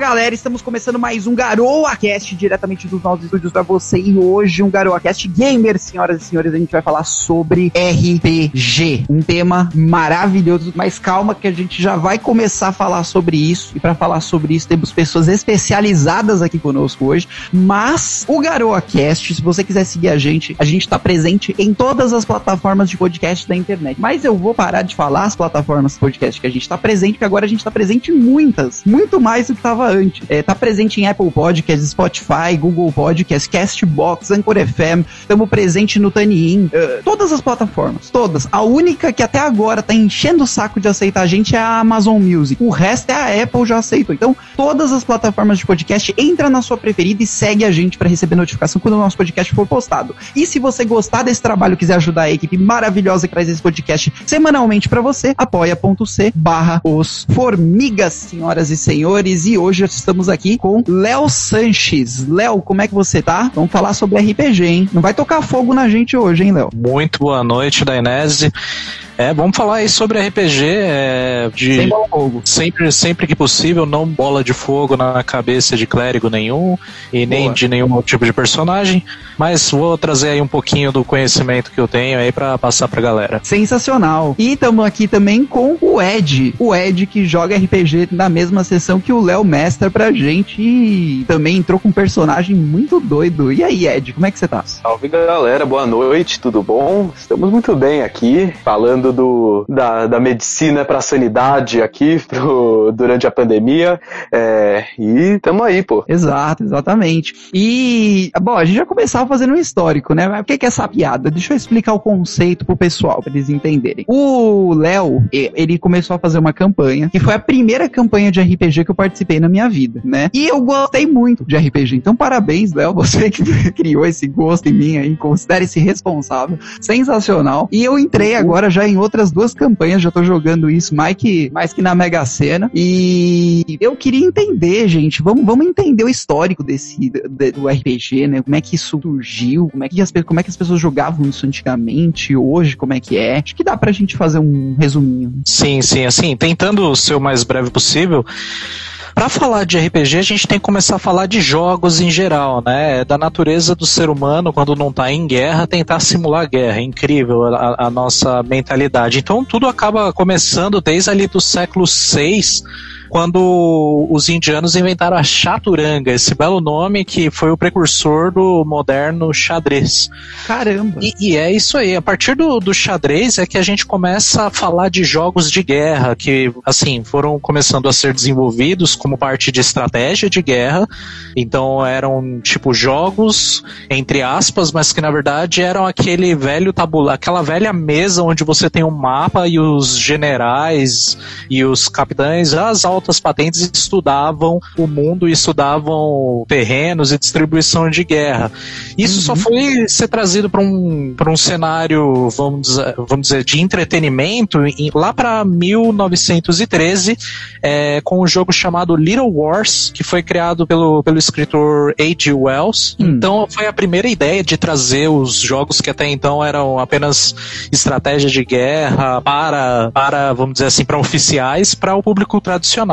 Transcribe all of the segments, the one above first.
galera, estamos começando mais um Garoa Cast diretamente dos nossos estúdios para você. E hoje um Garoa Cast gamer, senhoras e senhores, a gente vai falar sobre RPG, um tema maravilhoso, mas calma que a gente já vai começar a falar sobre isso. E para falar sobre isso temos pessoas especializadas aqui conosco hoje, mas o Garoa Cast, se você quiser seguir a gente, a gente está presente em todas as plataformas de podcast da internet, mas eu vou parar de falar as plataformas de podcast que a gente está presente, porque agora a gente está presente em muitas, muito mais do que estava antes. É, tá presente em Apple Podcasts, Spotify, Google Podcasts, Castbox, Anchor FM, estamos presente no TuneIn, uh, todas as plataformas, todas. A única que até agora tá enchendo o saco de aceitar a gente é a Amazon Music. O resto é a Apple já aceitou. Então, todas as plataformas de podcast, entra na sua preferida e segue a gente para receber notificação quando o nosso podcast for postado. E se você gostar desse trabalho, quiser ajudar a equipe maravilhosa que traz esse podcast semanalmente para você, apoia.c barra os formigas, senhoras e senhores. E hoje estamos aqui com Léo Sanches. Léo, como é que você tá? Vamos falar sobre RPG, hein? Não vai tocar fogo na gente hoje, hein, Léo? Muito boa noite, Dainese. É, vamos falar aí sobre RPG, é, de Sem bola fogo. sempre, sempre que possível, não bola de fogo na cabeça de clérigo nenhum e nem Boa. de nenhum tipo de personagem, mas vou trazer aí um pouquinho do conhecimento que eu tenho aí pra passar pra galera. Sensacional. E estamos aqui também com o Ed. O Ed que joga RPG na mesma sessão que o Léo mestra pra gente e também entrou com um personagem muito doido. E aí, Ed, como é que você tá? Salve galera, boa noite, tudo bom? Estamos muito bem aqui, falando do, da, da medicina para a sanidade aqui pro, durante a pandemia. É, e tamo aí, pô. Exato, exatamente. E, bom, a gente já começava fazendo um histórico, né? Mas o que é essa piada? Deixa eu explicar o conceito pro pessoal, pra eles entenderem. O Léo, ele começou a fazer uma campanha, que foi a primeira campanha de RPG que eu participei na minha vida, né? E eu gostei muito de RPG. Então, parabéns, Léo, você que criou esse gosto em mim aí, considere-se responsável. Sensacional. E eu entrei agora já em outras duas campanhas, já tô jogando isso mais que, mais que na Mega Sena. E eu queria entender, gente, vamos, vamos entender o histórico desse de- do RPG, né? Como é que isso surgiu, como é que as, como é que as pessoas jogavam isso antigamente, hoje, como é que é. Acho que dá pra gente fazer um resuminho. Sim, sim, assim, tentando ser o mais breve possível. Pra falar de RPG, a gente tem que começar a falar de jogos em geral, né? É Da natureza do ser humano, quando não tá em guerra, tentar simular guerra. É incrível a, a nossa mentalidade. Então, tudo acaba começando desde ali do século VI, quando os indianos inventaram a chaturanga, esse belo nome que foi o precursor do moderno xadrez. Caramba! E, e é isso aí. A partir do, do xadrez é que a gente começa a falar de jogos de guerra que, assim, foram começando a ser desenvolvidos como parte de estratégia de guerra. Então eram tipo jogos entre aspas, mas que na verdade eram aquele velho tabular, aquela velha mesa onde você tem um mapa e os generais e os capitães, as altas patentes estudavam o mundo estudavam terrenos e distribuição de guerra. Isso só foi ser trazido para um, pra um cenário, vamos dizer, vamos dizer de entretenimento em- lá para 1913, é, com um jogo chamado Little Wars, que foi criado pelo, pelo escritor A.G. Wells. Hum. Então foi a primeira ideia de trazer os jogos que até então eram apenas estratégia de guerra para, para vamos dizer assim, para oficiais, para o público tradicional.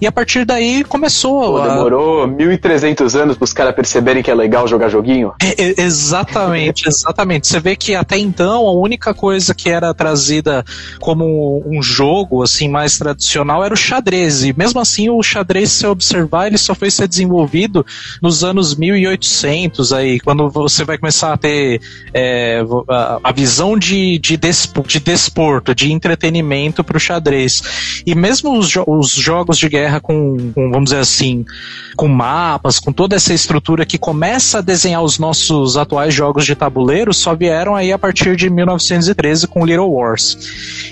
E a partir daí começou Pô, a- demorou 1.300 anos pros caras perceberem que é legal jogar joguinho. é, é, exatamente, exatamente. Você vê que até então a única coisa que era trazida como um jogo assim mais tradicional era o xadrez. E mesmo assim o xadrez, se observar, ele só foi ser desenvolvido nos anos 1800 aí, quando você vai começar a ter é, a, a visão de, de, despo- de desporto, de entretenimento para o xadrez. E mesmo os, jo- os jogos de guerra com, com, vamos dizer assim, com mapas, com toda essa estrutura que começa a desenhar os nossos atuais jogos de tabuleiro, só vieram aí a partir de 1913 com Little Wars.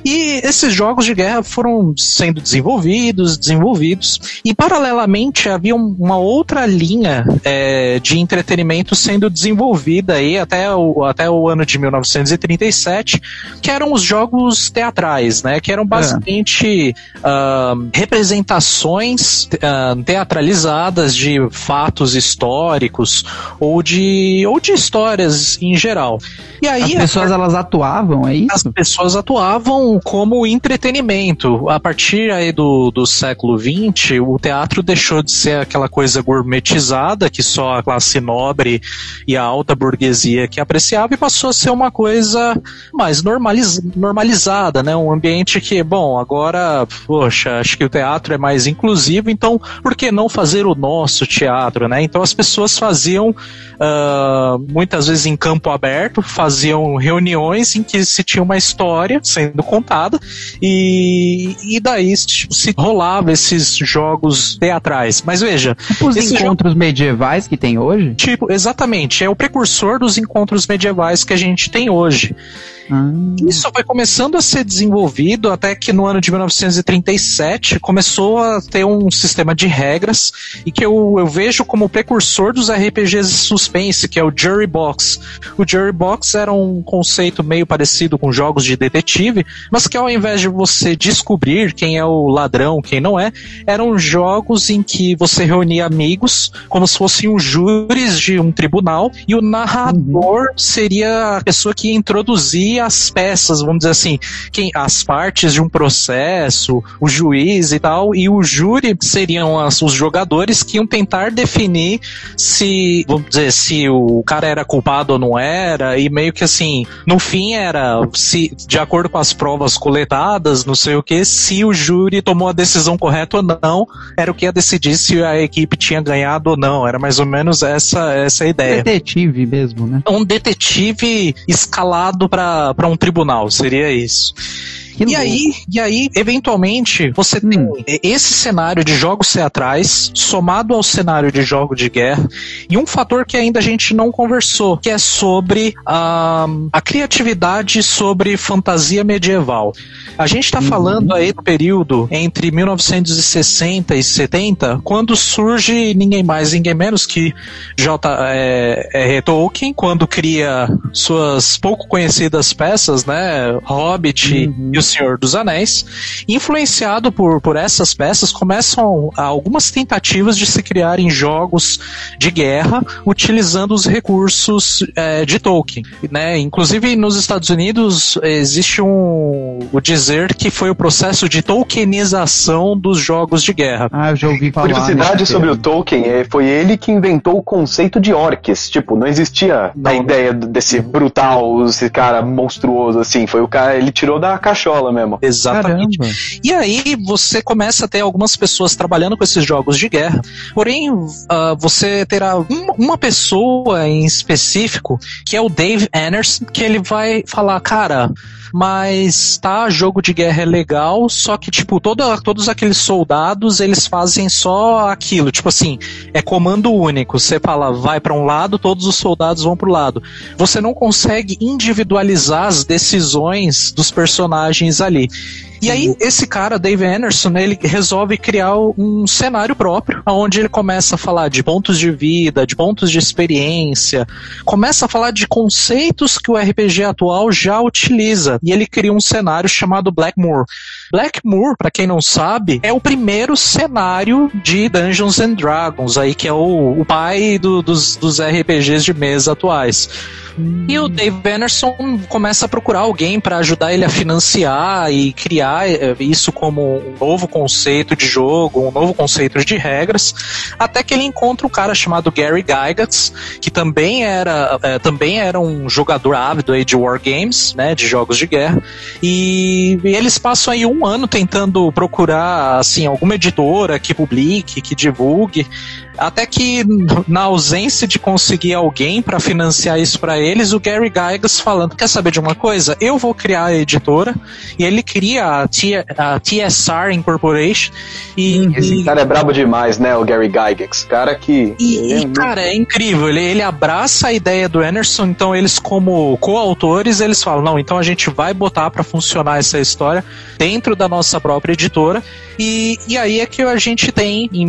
E esses jogos de guerra foram sendo desenvolvidos, desenvolvidos, e paralelamente havia um- uma outra linha é, de entretenimento sendo desenvolvida aí até o, até o ano de 1937, que eram os jogos teatrais, né? Que eram basicamente ah, representações uh, teatralizadas de fatos históricos ou de, ou de histórias em geral. E aí, as pessoas a... elas atuavam, é isso? As pessoas atuavam como entretenimento. A partir aí do, do século XX, o teatro deixou de ser aquela coisa gourmetizada que só a classe nobre e a alta burguesia que apreciava e passou a ser uma coisa mais normaliz, normalizada, né? Um ambiente que, bom, agora, poxa, acho que o teatro é mais inclusivo, então por que não fazer o nosso teatro, né? Então as pessoas faziam uh, muitas vezes em campo aberto, faziam reuniões em que se tinha uma história sendo contada e, e daí tipo, se rolava esses jogos teatrais. Mas veja, tipo os encontros medievais que tem hoje? Tipo, exatamente, é o precursor dos encontros medievais que a gente tem hoje. Ah. Isso foi começando a ser desenvolvido até que no ano de 1937 começou a ter um sistema de regras e que eu, eu vejo como precursor dos RPGs de suspense, que é o Jury Box. O Jury Box era um conceito meio parecido com jogos de detetive, mas que ao invés de você descobrir quem é o ladrão, quem não é, eram jogos em que você reunia amigos como se fossem os júris de um tribunal e o narrador uhum. seria a pessoa que ia as peças, vamos dizer assim, quem, as partes de um processo, o juiz e tal, e o júri seriam as, os jogadores que iam tentar definir se, vamos dizer, se o cara era culpado ou não era, e meio que assim, no fim era se, de acordo com as provas coletadas, não sei o que, se o júri tomou a decisão correta ou não, era o que ia decidir se a equipe tinha ganhado ou não. Era mais ou menos essa, essa ideia. Detetive mesmo, né? Um detetive escalado para para um tribunal, seria isso. Que e aí, e aí, eventualmente, você hum. tem esse cenário de jogos teatrais somado ao cenário de jogo de guerra e um fator que ainda a gente não conversou, que é sobre a, a criatividade sobre fantasia medieval. A gente está uhum. falando aí do período entre 1960 e 70, quando surge ninguém mais, ninguém menos que J. É, é, Tolkien, quando cria suas pouco conhecidas peças, né? Hobbit uhum. e o Senhor dos Anéis. Influenciado por, por essas peças, começam algumas tentativas de se criarem jogos de guerra utilizando os recursos é, de Tolkien. Né? Inclusive, nos Estados Unidos, existe um, o dizer que foi o processo de Tolkienização dos jogos de guerra. Ah, eu já ouvi falar. Curiosidade sobre o Tolkien, é, foi ele que inventou o conceito de orcs. Tipo, não existia não, a ideia desse brutal, esse cara monstruoso assim. Foi o cara, ele tirou da cachola mesmo. Exatamente. Caramba. E aí você começa a ter algumas pessoas trabalhando com esses jogos de guerra. Porém, uh, você terá uma, uma pessoa em específico, que é o Dave Anderson, que ele vai falar, cara, mas tá, jogo de guerra é legal, só que, tipo, toda, todos aqueles soldados, eles fazem só aquilo, tipo assim, é comando único, você fala, vai para um lado, todos os soldados vão pro lado. Você não consegue individualizar as decisões dos personagens ali. E aí, esse cara, Dave Anderson, né, ele resolve criar um cenário próprio, onde ele começa a falar de pontos de vida, de pontos de experiência, começa a falar de conceitos que o RPG atual já utiliza. E ele cria um cenário chamado Blackmoor. Blackmoor, para quem não sabe, é o primeiro cenário de Dungeons and Dragons, aí que é o, o pai do, dos, dos RPGs de mesa atuais. E o Dave Anderson começa a procurar alguém para ajudar ele a financiar e criar eh, isso como um novo conceito de jogo, um novo conceito de regras, até que ele encontra um cara chamado Gary Gygax, que também era, é, também era um jogador ávido aí de wargames, né, de jogos de guerra, e, e eles passam aí um ano tentando procurar assim alguma editora que publique, que divulgue, até que, na ausência de conseguir alguém para financiar isso para eles, o Gary Gygax falando: Quer saber de uma coisa? Eu vou criar a editora. E ele cria a, T a TSR Incorporation. E, uhum. Esse e, cara é brabo demais, né? O Gary Gygax. Cara que. E, é cara, é incrível. Ele, ele abraça a ideia do Anderson. Então, eles, como coautores, eles falam: Não, então a gente vai botar para funcionar essa história dentro da nossa própria editora. E, e aí é que a gente tem, em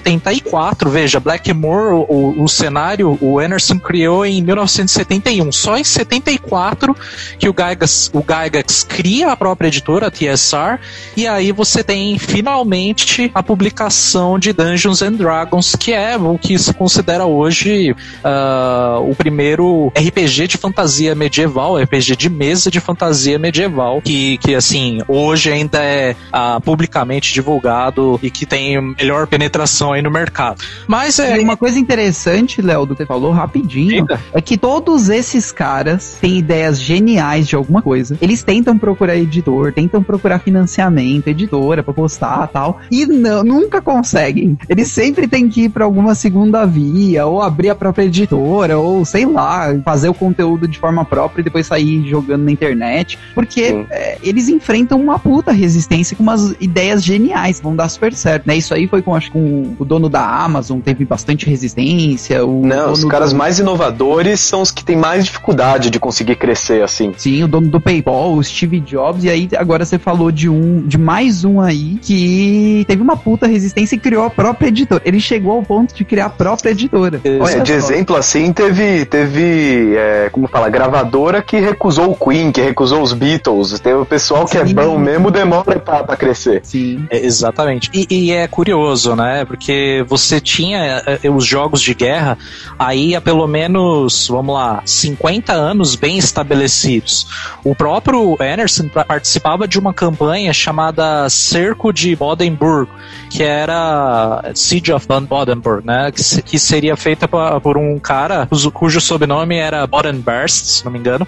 1974, veja, Blackmore, o, o cenário, o Anderson criou em 1971. Só em 74 que o Gygax, o Gygax cria a própria editora, a TSR, e aí você tem finalmente a publicação de Dungeons and Dragons, que é o que se considera hoje uh, o primeiro RPG de fantasia medieval, RPG de mesa de fantasia medieval, que, que assim, hoje ainda é uh, publicamente divulgado e que tem melhor penetração aí no mercado. Mas é. E uma coisa interessante, Léo, do que você falou rapidinho, Eita. é que todos esses caras têm ideias geniais de alguma coisa. Eles tentam procurar editor, tentam procurar financiamento, editora pra postar tal, e não, nunca conseguem. Eles sempre têm que ir pra alguma segunda via, ou abrir a própria editora, ou sei lá, fazer o conteúdo de forma própria e depois sair jogando na internet, porque é, eles enfrentam uma puta resistência com umas ideias geniais, vão dar super certo, né? Isso aí foi com, acho, com o dono da Amazon, teve bastante resistência. Não, os caras do... mais inovadores são os que têm mais dificuldade de conseguir crescer assim. Sim, o dono do PayPal, o Steve Jobs, e aí agora você falou de um, de mais um aí que teve uma puta resistência e criou a própria editora. Ele chegou ao ponto de criar a própria editora. Olha, de só. exemplo assim, teve, teve é, como fala, gravadora que recusou o Queen, que recusou os Beatles. Tem o pessoal que é Sim. é bom mesmo, demora pra, pra crescer. Sim. É, exatamente. E, e, é curioso, né? Porque você tinha é, os jogos de guerra aí há pelo menos, vamos lá, 50 anos bem estabelecidos. O próprio Anderson participava de uma campanha chamada Cerco de Bodenburg, que era Siege of Bodenburg, né? Que, que seria feita por um cara cujo, cujo sobrenome era Bodenburst, se não me engano,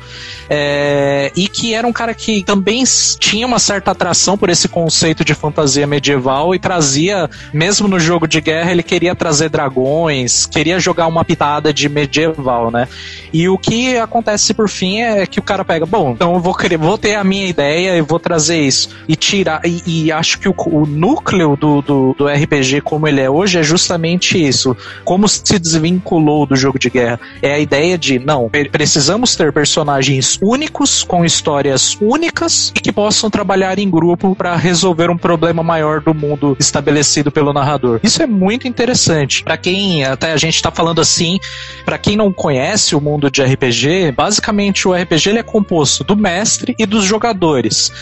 é, e que era um cara que também tinha uma certa atração por esse conceito de fantasia medieval e trazia, mesmo no jogo de guerra, ele queria trazer dragões, queria jogar uma pitada de medieval, né? E o que acontece por fim é que o cara pega, bom, então eu vou, vou ter a minha ideia e vou trazer isso. E tirar. E, e acho que o, o núcleo do, do, do, RPG como ele é hoje é justamente isso. Como se desvinculou do jogo de guerra. É a ideia de, não, precisamos ter personagens únicos, com histórias únicas e que possam trabalhar em grupo para resolver um problema maior do mundo estabelecido pelo narrador. Isso é muito interessante. Para quem até a gente está falando assim, para quem não conhece o mundo de RPG, basicamente o RPG ele é composto do mestre e dos jogadores.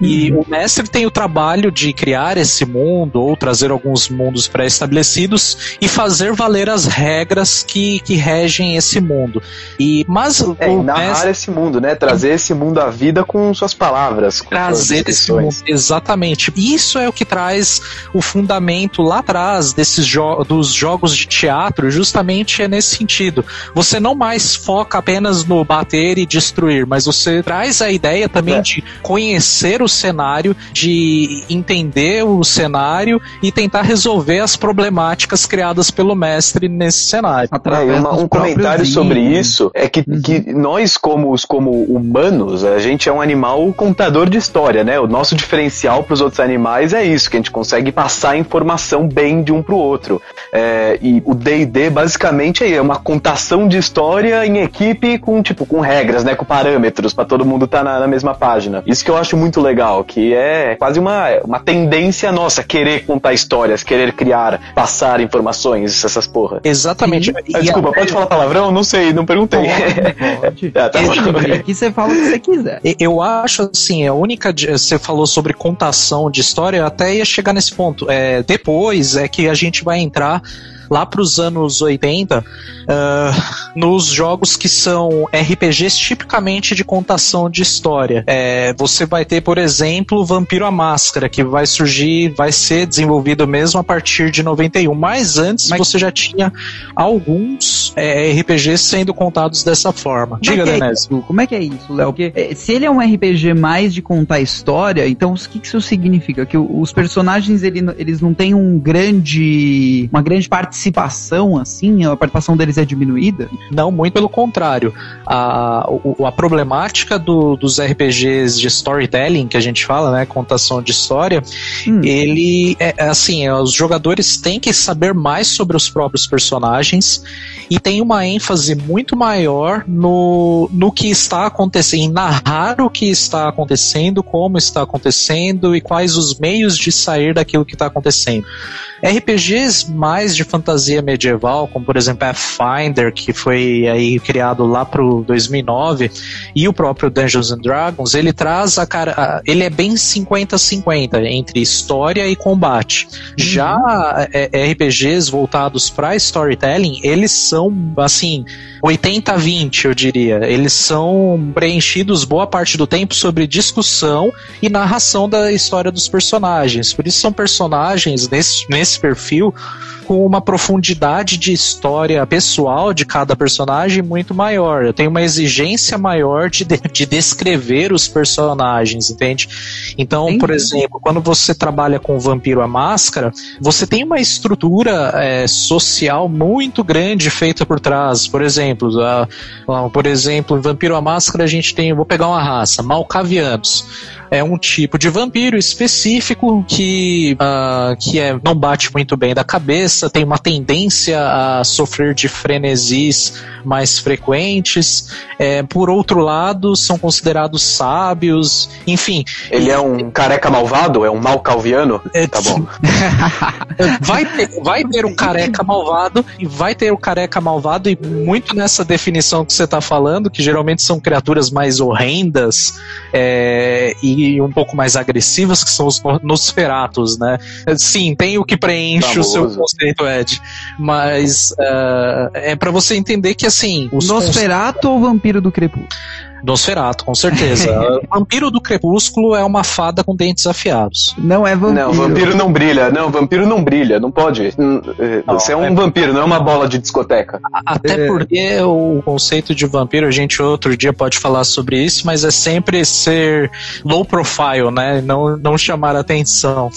E uhum. o mestre tem o trabalho de criar esse mundo ou trazer alguns mundos pré-estabelecidos e fazer valer as regras que, que regem esse mundo. E mas é, o narrar mestre... esse mundo, né? Trazer esse mundo à vida com suas palavras. Com trazer suas esse mundo, exatamente. Isso é o que traz o fundamento lá atrás desses jo dos jogos de teatro, justamente é nesse sentido. Você não mais foca apenas no bater e destruir, mas você traz a ideia também é. de conhecer o cenário, de entender o cenário e tentar resolver as problemáticas criadas pelo mestre nesse cenário. É, uma, um comentário sobre isso é que, uhum. que nós, como, como humanos, a gente é um animal contador de história, né? O nosso diferencial para os outros animais é isso, que a gente consegue passar informação bem de um para o outro. É, e o D&D basicamente é uma contação de história em equipe com tipo com regras, né? Com parâmetros para todo mundo estar tá na, na mesma página. Isso que eu acho muito legal legal, que é quase uma, uma tendência nossa, querer contar histórias, querer criar, passar informações, essas porra. Exatamente. E, ah, desculpa, a... pode falar palavrão? Não sei, não perguntei. Pode, ah, tá Aqui você fala o que você quiser. Eu acho assim, a única. Você falou sobre contação de história, eu até ia chegar nesse ponto. É, depois é que a gente vai entrar lá para os anos 80, uh, ah, nos jogos que são RPGs tipicamente de contação de história. É, você vai ter, por exemplo, Vampiro a Máscara, que vai surgir, vai ser desenvolvido mesmo a partir de 91. Mas antes Mas... você já tinha alguns é, RPGs sendo contados dessa forma. Como Diga, é Denise. É Como é que é isso, Léo? Porque é, se ele é um RPG mais de contar história, então o que, que isso significa? Que os personagens ele, eles não têm um grande, uma grande participação participação, assim? A participação deles é diminuída? Não, muito pelo contrário. A, a problemática do, dos RPGs de storytelling, que a gente fala, né? Contação de história, hum. ele é, é assim, é, os jogadores têm que saber mais sobre os próprios personagens e tem uma ênfase muito maior no, no que está acontecendo, em narrar o que está acontecendo, como está acontecendo e quais os meios de sair daquilo que está acontecendo. RPGs mais de fantasia fantasia medieval, como por exemplo Pathfinder, que foi aí criado lá pro 2009, e o próprio Dungeons and Dragons, ele traz a cara, ele é bem 50-50 entre história e combate. Uhum. Já é, RPGs voltados para storytelling, eles são assim 80-20, eu diria. Eles são preenchidos boa parte do tempo sobre discussão e narração da história dos personagens. Por isso são personagens nesse, nesse perfil com uma profundidade de história pessoal de cada personagem muito maior. Eu tenho uma exigência maior de, de, de descrever os personagens, entende? Então, Entendi. por exemplo, quando você trabalha com o Vampiro a Máscara, você tem uma estrutura é, social muito grande feita por trás. Por exemplo, a, a, por exemplo, em Vampiro a Máscara a gente tem, vou pegar uma raça, Malcavianos é um tipo de vampiro específico que, uh, que é, não bate muito bem da cabeça, tem uma tendência a sofrer de frenesis mais frequentes. É, por outro lado, são considerados sábios, enfim. Ele é um careca malvado? É um mal calviano? É, tá bom. vai, ter, vai ter um careca malvado e vai ter o um careca malvado e muito nessa definição que você está falando, que geralmente são criaturas mais horrendas é, e um pouco mais agressivas, que são os Nosferatos, né? Sim, tem o que preenche Famoso. o seu conceito, Ed. Mas uh, é para você entender que, assim... O Nosferato ou Vampiro do Crepúsculo? Nosferato, com certeza. vampiro do Crepúsculo é uma fada com dentes afiados. Não é vampiro. Não, vampiro não brilha. Não, vampiro não brilha. Não pode. Eh, você não, é um é... vampiro, não é uma bola de discoteca. Até é. porque o conceito de vampiro, a gente outro dia pode falar sobre isso, mas é sempre ser low profile, né? Não, não chamar atenção.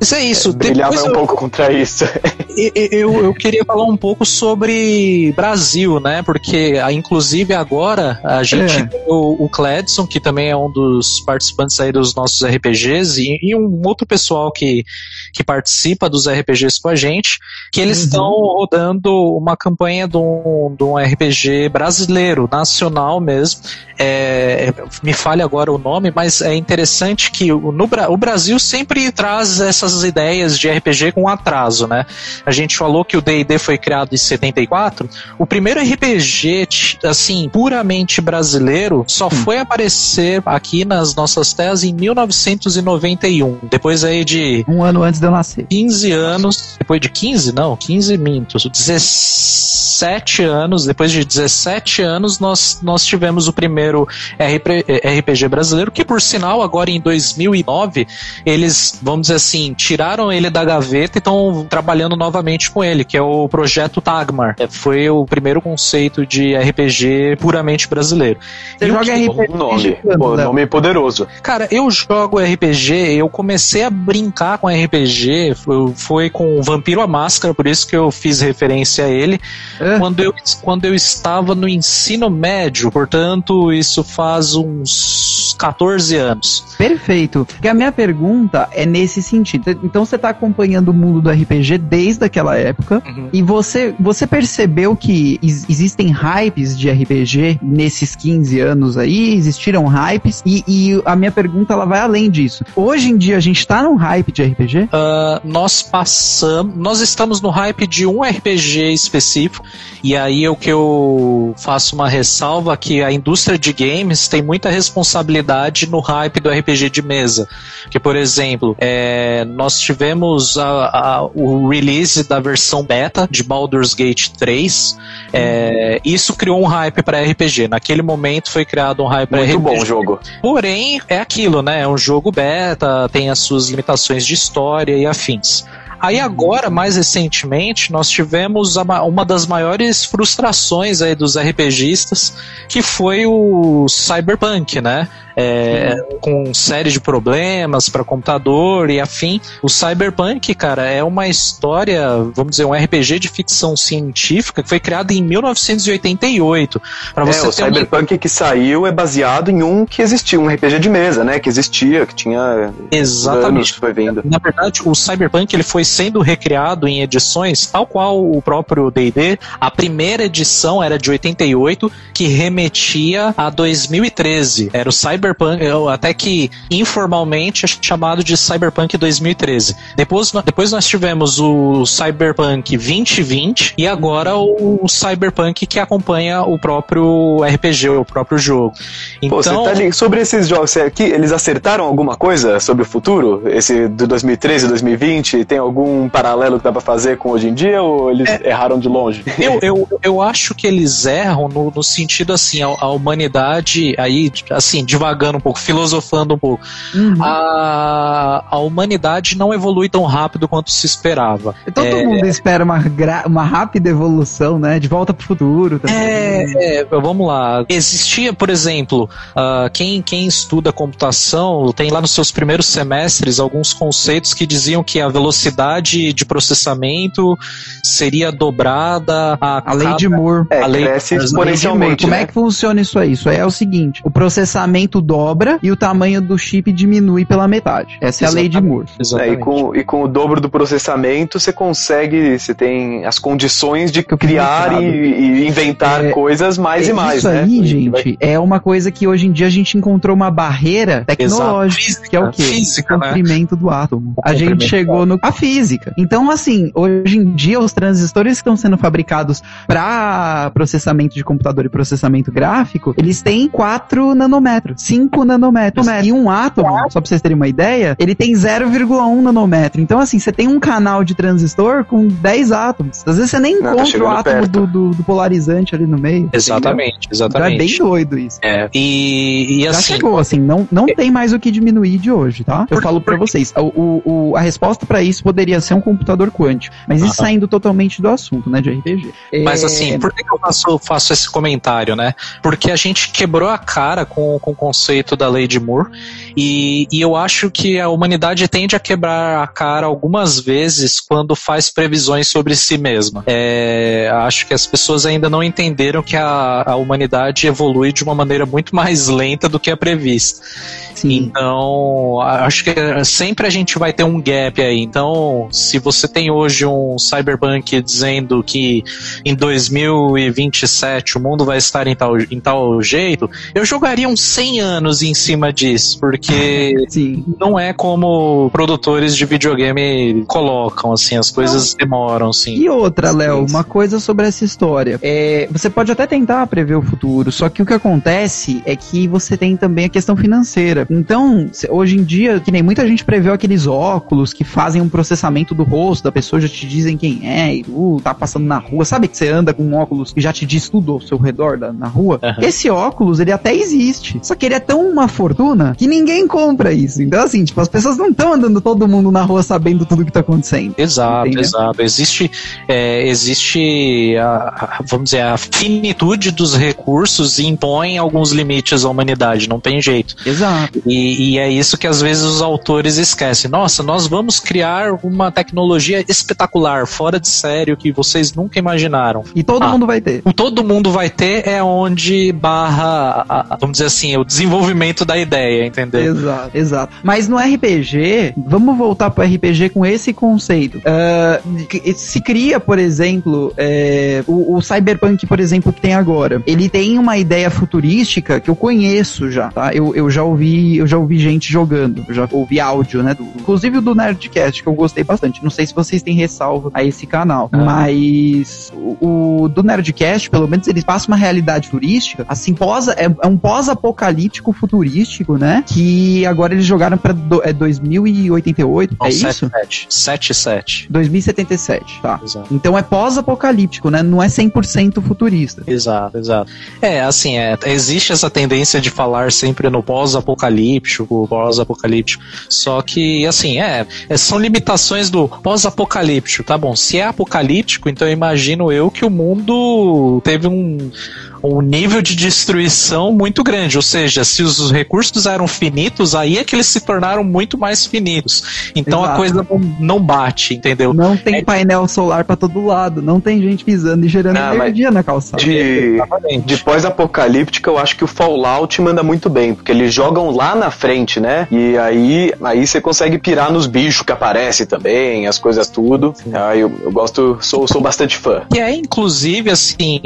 Mas é isso. É, brilhava um eu, pouco contra isso. Eu, eu queria falar um pouco sobre Brasil, né? Porque, ah, inclusive, agora a gente é. tem o, o Cledson, que também é um dos participantes aí dos nossos RPGs, e, e um outro pessoal que, que participa dos RPGs com a gente, que eles uhum. estão rodando uma campanha de um, de um RPG brasileiro, nacional mesmo. É, me fale agora o nome, mas é interessante que no, o Brasil sempre traz essas essas ideias de RPG com atraso, né? A gente falou que o D&D foi criado em 74. O primeiro RPG, assim, puramente brasileiro, só hum. foi aparecer aqui nas nossas terras em 1991. Depois aí de... Um ano antes de eu nascer. 15 anos. Depois de 15? Não, 15 mintos. 17 anos. Depois de 17 anos, nós, nós tivemos o primeiro RPG brasileiro, que por sinal, agora em 2009, eles, vamos dizer assim, tiraram ele da gaveta e estão trabalhando novamente com ele, que é o projeto Tagmar. É, foi o primeiro conceito de RPG puramente brasileiro. Você e joga RPG? Nome, Pô, nome poderoso. Cara, eu jogo RPG, eu comecei a brincar com RPG, foi com o Vampiro a Máscara, por isso que eu fiz referência a ele, é. quando, eu, quando eu estava no ensino médio, portanto, isso faz uns 14 anos. Perfeito. Porque a minha pergunta é nesse sentido então você tá acompanhando o mundo do RPG desde aquela época uhum. e você, você percebeu que existem hypes de RPG nesses 15 anos aí, existiram hypes e, e, a minha pergunta ela vai além disso. Hoje em dia a gente tá num hype de RPG? Uh, ah, nós passamos, nós estamos no hype de um RPG específico e aí é o que eu faço uma ressalva que a indústria de games tem muita responsabilidade no hype do RPG de mesa. Que, por exemplo, é, nós tivemos a, a, o release da versão beta de Baldur's Gate 3. É, isso criou um hype para RPG. Naquele momento foi criado um hype para RPG. Muito bom o jogo. Porém, é aquilo, né? É um jogo beta, tem as suas limitações de história e afins. Aí agora, mais recentemente, nós tivemos uma das maiores frustrações aí dos RPGistas, que foi o Cyberpunk, né? É, com série de problemas para computador e afim. O Cyberpunk, cara, é uma história, vamos dizer, um RPG de ficção científica que foi criado em 1988. Pra você é, o Cyberpunk que saiu é baseado em um que existia, um RPG de mesa, né? Que existia, que tinha Exatamente. foi vindo. Na verdade, o Cyberpunk ele foi sendo recriado em edições, tal qual o próprio D&D. A primeira edição era de 88, que remetia a 2013. Era o Cyber Cyberpunk, até que informalmente é chamado de Cyberpunk 2013. Depois, depois nós tivemos o Cyberpunk 2020 e agora o Cyberpunk que acompanha o próprio RPG, o próprio jogo. Então, Pô, tá ali, sobre esses jogos, aqui, eles acertaram alguma coisa sobre o futuro? Esse do 2013 e 2020? Tem algum paralelo que dá pra fazer com hoje em dia ou eles é, erraram de longe? Eu, eu, eu acho que eles erram no, no sentido assim, a, a, humanidade, aí, assim, divagando um pouco, filosofando um pouco. Uhum. A, a humanidade não evolui tão rápido quanto se esperava. Todo é, mundo espera uma, uma rápida evolução, né? De volta pro futuro também. É, é vamos lá. Existia, por exemplo, uh, quem, quem estuda computação tem lá nos seus primeiros semestres alguns conceitos que diziam que a velocidade de processamento seria dobrada a, a lei de Moore. É, a lei, cresce exponencialmente. Como é né? que funciona isso aí? Isso aí é o seguinte: o processamento dobra e o tamanho do chip diminui pela metade. Essa Exatamente. é a lei de Moore. É, e, com, e com o dobro do processamento, você consegue, você tem as condições de criar e, e, inventar é, coisas mais é, e mais, isso né? Isso aí, gente, vai... é uma coisa que hoje em dia a gente encontrou uma barreira tecnológica, física, que é o quê? Física, o comprimento né? do átomo. O a gente chegou no a física. Então, assim, hoje em dia os transistores que estão sendo fabricados para processamento de computador e processamento gráfico, eles têm 4 nanômetros, 5 nanômetros. E um átomo, só pra vocês terem uma ideia, ele tem 0,1 nanômetro. Então, assim, você tem um canal de transistor com 10 átomos. Às vezes você nem Não, tá encontra tá o átomo do, do, do, polarizante ali no meio. Exatamente, entendeu? exatamente. Então é bem doido isso. É. E, e Já assim. chegou, assim, não, não é. tem mais o que diminuir de hoje, tá? Eu falo para vocês, o, o, a resposta para isso poderia ser um computador quântico, mas isso saindo totalmente do assunto, né, de RPG. Mas é... assim, por que eu faço, faço esse comentário, né? Porque a gente quebrou a cara com, com o conceito da lei de Moore e, e eu acho que a humanidade tende a quebrar a cara algumas vezes quando faz previsões sobre si mesma. É, acho que as pessoas ainda não entenderam que a, a humanidade evolui de uma maneira muito mais lenta do que é prevista. Sim. Então, acho que sempre a gente vai ter um gap aí. Então, se você tem hoje um cyberpunk dizendo que em 2027 o mundo vai estar em tal, em tal jeito, eu jogaria uns 100 anos em cima disso, porque Sim. não é como produtores de videogame colocam, assim, as coisas não. demoram, sim. E outra, Léo, uma coisa sobre essa história. É, você pode até tentar prever o futuro, só que o que acontece é que você tem também a questão financeira. Então, hoje em dia, que nem muita gente prevê aqueles óculos que fazem um processamento do rosto da pessoa, já te dizem quem é, e uh, tá passando na rua. Sabe que você anda com um óculos que já te diz tudo ao seu redor da, na rua? Uhum. Esse óculos, ele até existe. Só que ele é tão uma fortuna que ninguém compra isso. Então, assim, tipo, as pessoas não estão andando todo mundo na rua sabendo tudo que tá acontecendo. Exato, entendeu? exato. Existe, é, existe a, a, vamos dizer, a finitude dos recursos e impõe alguns limites à humanidade, não tem jeito. Exato. E, e, é isso que às vezes os autores esquecem. Nossa, nós vamos criar uma tecnologia espetacular, fora de sério, que vocês nunca imaginaram. E todo ah, mundo vai ter. O todo mundo vai ter é onde barra, a, vamos dizer assim, o desenvolvimento da ideia, entendeu? Exato, exato. Mas no RPG, vamos voltar pro RPG com esse conceito. Uh, se cria, por exemplo, é, o, o Cyberpunk, por exemplo, que tem agora. Ele tem uma ideia futurística que eu conheço já, tá? Eu, eu já ouvi eu já ouvi gente jogando, eu já ouvi áudio, né? Do, inclusive o do Nerdcast, que eu gostei bastante. Não sei se vocês têm ressalva a esse canal, ah. mas o, o, do Nerdcast, pelo menos, ele passa uma realidade turística, assim, pós, é, é um pós-apocalíptico futurístico, né? Que agora eles jogaram pra do, é 2088, oh, é 7, isso? 77. 2077, tá. Exato. Então é pós-apocalíptico, né? Não é 100% futurista. Exato, exato. É, assim, é, existe essa tendência de falar sempre no pós-apocalíptico apocalíptico, pós-apocalíptico. Só que, assim, é, é são limitações do pós-apocalíptico, tá bom? Se é apocalíptico, então eu imagino eu que o mundo teve um, um nível de destruição muito grande. Ou seja, se os recursos eram finitos, aí é que eles se tornaram muito mais finitos. Então Exato. a coisa não, não, bate, entendeu? Não tem é... painel solar para todo lado, não tem gente pisando e gerando não, energia na calçada. De, de pós-apocalíptica, eu acho que o Fallout manda muito bem, porque eles jogam lá na frente, né? E aí, aí você consegue pirar nos bichos que aparecem também, as coisas tudo. Aí eu, eu gosto, sou, sou bastante fã. E é, inclusive, assim,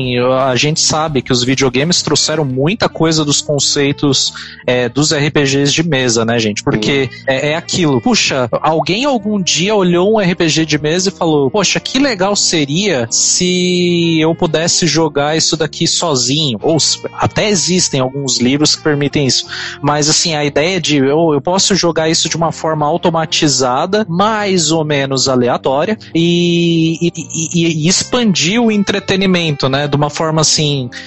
a gente sabe que os videogames trouxeram muita coisa dos conceitos é, dos RPGs de mesa, né, gente? Porque é, é, aquilo. Puxa, alguém algum dia olhou um RPG de mesa e falou: Poxa, que legal seria se eu pudesse jogar isso daqui sozinho. Ou até existem alguns livros que permitem isso. Mas assim, a ideia de eu, eu posso jogar isso de uma forma automatizada, mais ou menos aleatória, e, e, e, e expandir o entretenimento, né? De uma forma assim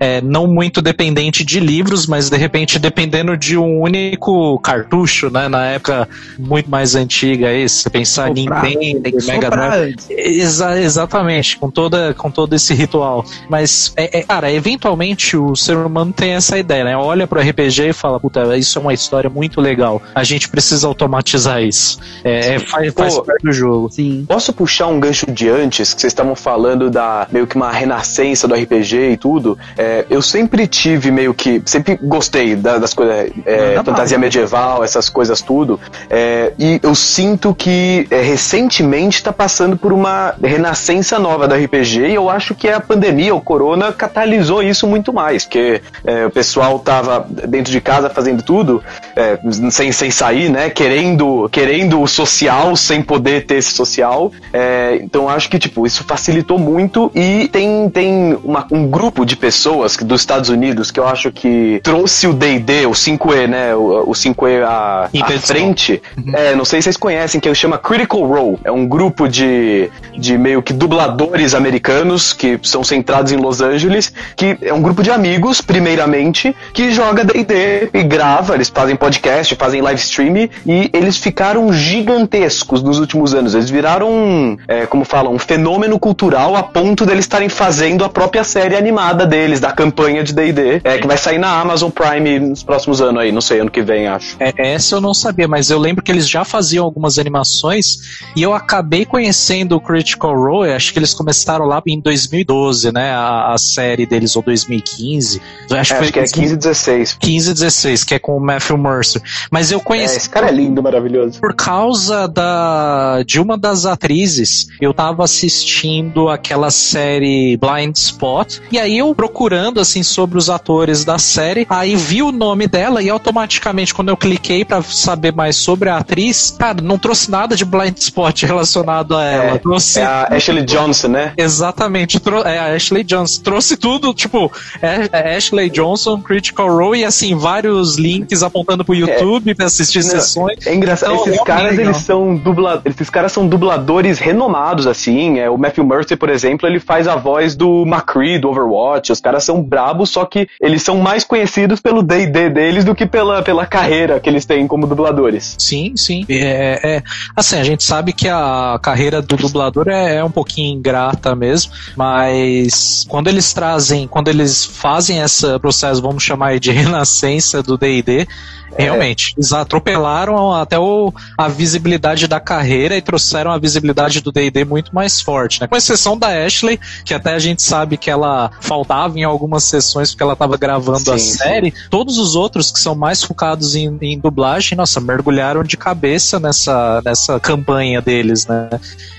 é, não muito dependente de livros, mas de repente dependendo de um único cartucho, né? Na época muito mais antiga aí, se você pensar em Nintendo, Mega Drive. Exa exatamente, com, toda, com todo esse ritual. Mas, é, é, cara, eventualmente o ser humano tem essa ideia, né? Olha pro RPG e fala, puta, isso é uma história muito legal. A gente precisa automatizar isso. É, é faz, faz Pô, parte do jogo. Sim. Posso puxar um gancho de antes, que vocês estavam falando da meio que uma renascença do RPG e tudo? É, é, eu sempre tive meio que. Sempre gostei da, das coisas. É, fantasia medieval, essas coisas tudo. É, e eu sinto que é, recentemente está passando por uma renascença nova da RPG e eu acho que a pandemia, o corona, catalisou isso muito mais. Porque é, o pessoal tava dentro de casa fazendo tudo, sem, sem sair, né? Querendo, querendo o social sem poder ter esse social. então acho que, tipo, isso facilitou muito e tem, tem uma, um grupo de pessoas pessoas dos Estados Unidos que eu acho que trouxe o D&D, o 5E, né, o, o 5E à, à frente. Uhum. É, não sei se vocês conhecem, que chama Critical Role. É um grupo de, de meio que dubladores americanos que são centrados em Los Angeles, que é um grupo de amigos, primeiramente, que joga D&D e grava, eles fazem podcast, fazem live stream e eles ficaram gigantescos nos últimos anos. Eles viraram, é, como falam, um fenômeno cultural a ponto deles estarem fazendo a própria série animada deles, da campanha de D&D, é, que vai sair na Amazon Prime nos próximos anos aí, não sei, ano que vem, acho. É, essa eu não sabia, mas eu lembro que eles já faziam algumas animações e eu acabei conhecendo o Critical Role, acho que eles começaram lá em 2012, né, a, a série deles, ou 2015. Acho, é, acho que é 15 e 16. 15 e 16, que é com o Matthew Mercer. Mas eu conheci... É, esse cara é lindo, maravilhoso. Por causa da, de uma das atrizes, eu tava assistindo aquela série Blind Spot, e aí eu procurando procurando assim sobre os atores da série, aí vi o nome dela e automaticamente quando eu cliquei para saber mais sobre a atriz, cara, não trouxe nada de blind spot relacionado a ela. É, trouxe é a Ashley Johnson, né? Exatamente, é a Ashley Johnson. Trouxe tudo, tipo, é, é Ashley Johnson, Critical Role e assim vários links apontando pro YouTube é, para assistir não, sessões. É engraçado, então, esses caras eles são dubla, esses caras são dubladores renomados assim, é o Matthew Mercer, por exemplo, ele faz a voz do McCree do Overwatch, os caras são brabos, só que eles são mais conhecidos pelo D&D deles do que pela, pela carreira que eles têm como dubladores. Sim, sim. É, é, assim, a gente sabe que a carreira do dublador é, é um pouquinho ingrata mesmo, mas quando eles trazem, quando eles fazem esse processo, vamos chamar de renascença do D&D. Realmente. Eles atropelaram até o, a visibilidade da carreira e trouxeram a visibilidade do DD muito mais forte, né? Com exceção da Ashley, que até a gente sabe que ela faltava em algumas sessões porque ela estava gravando sim, a série. Sim. Todos os outros que são mais focados em, em, dublagem, nossa, mergulharam de cabeça nessa, nessa campanha deles, né?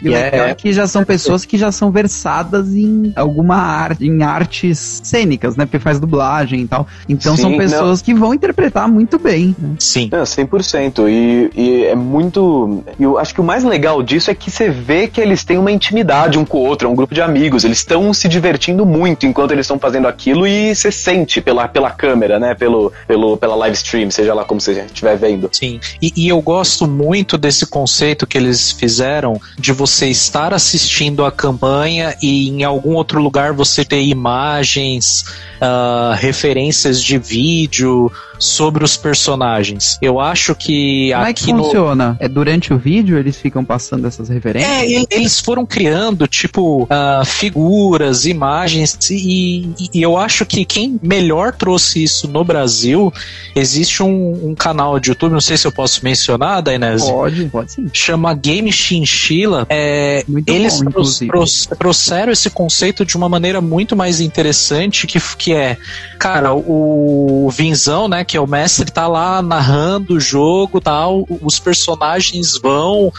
E, e é, é que já são pessoas que já são versadas em alguma arte, em artes cênicas, né? Porque faz dublagem e tal. Então sim, são pessoas não. que vão interpretar muito bem bem. Né? Sim. É, 100%. E, e é muito. Eu acho que o mais legal disso é que você vê que eles têm uma intimidade um com o outro, é um grupo de amigos. Eles estão se divertindo muito enquanto eles estão fazendo aquilo e você sente pela, pela câmera, né? Pelo, pelo, pela live stream, seja lá como você estiver vendo. Sim. E, e eu gosto muito desse conceito que eles fizeram de você estar assistindo a campanha e em algum outro lugar você ter imagens, uh, referências de vídeo sobre os personagens. Eu acho que Como é que funciona? É durante o vídeo eles ficam passando essas referências? É, eles foram criando, tipo, uh, figuras, imagens, e, e, eu acho que quem melhor trouxe isso no Brasil, existe um, um canal de YouTube, não sei se eu posso mencionar, Dainese. Pode, pode sim. Chama Game Chinchilla. É, muito eles bom, trouxeram esse conceito de uma maneira muito mais interessante, que, que é, cara, o Vinzão, né, porque o mestre tá lá narrando o jogo, tal, os personagens vão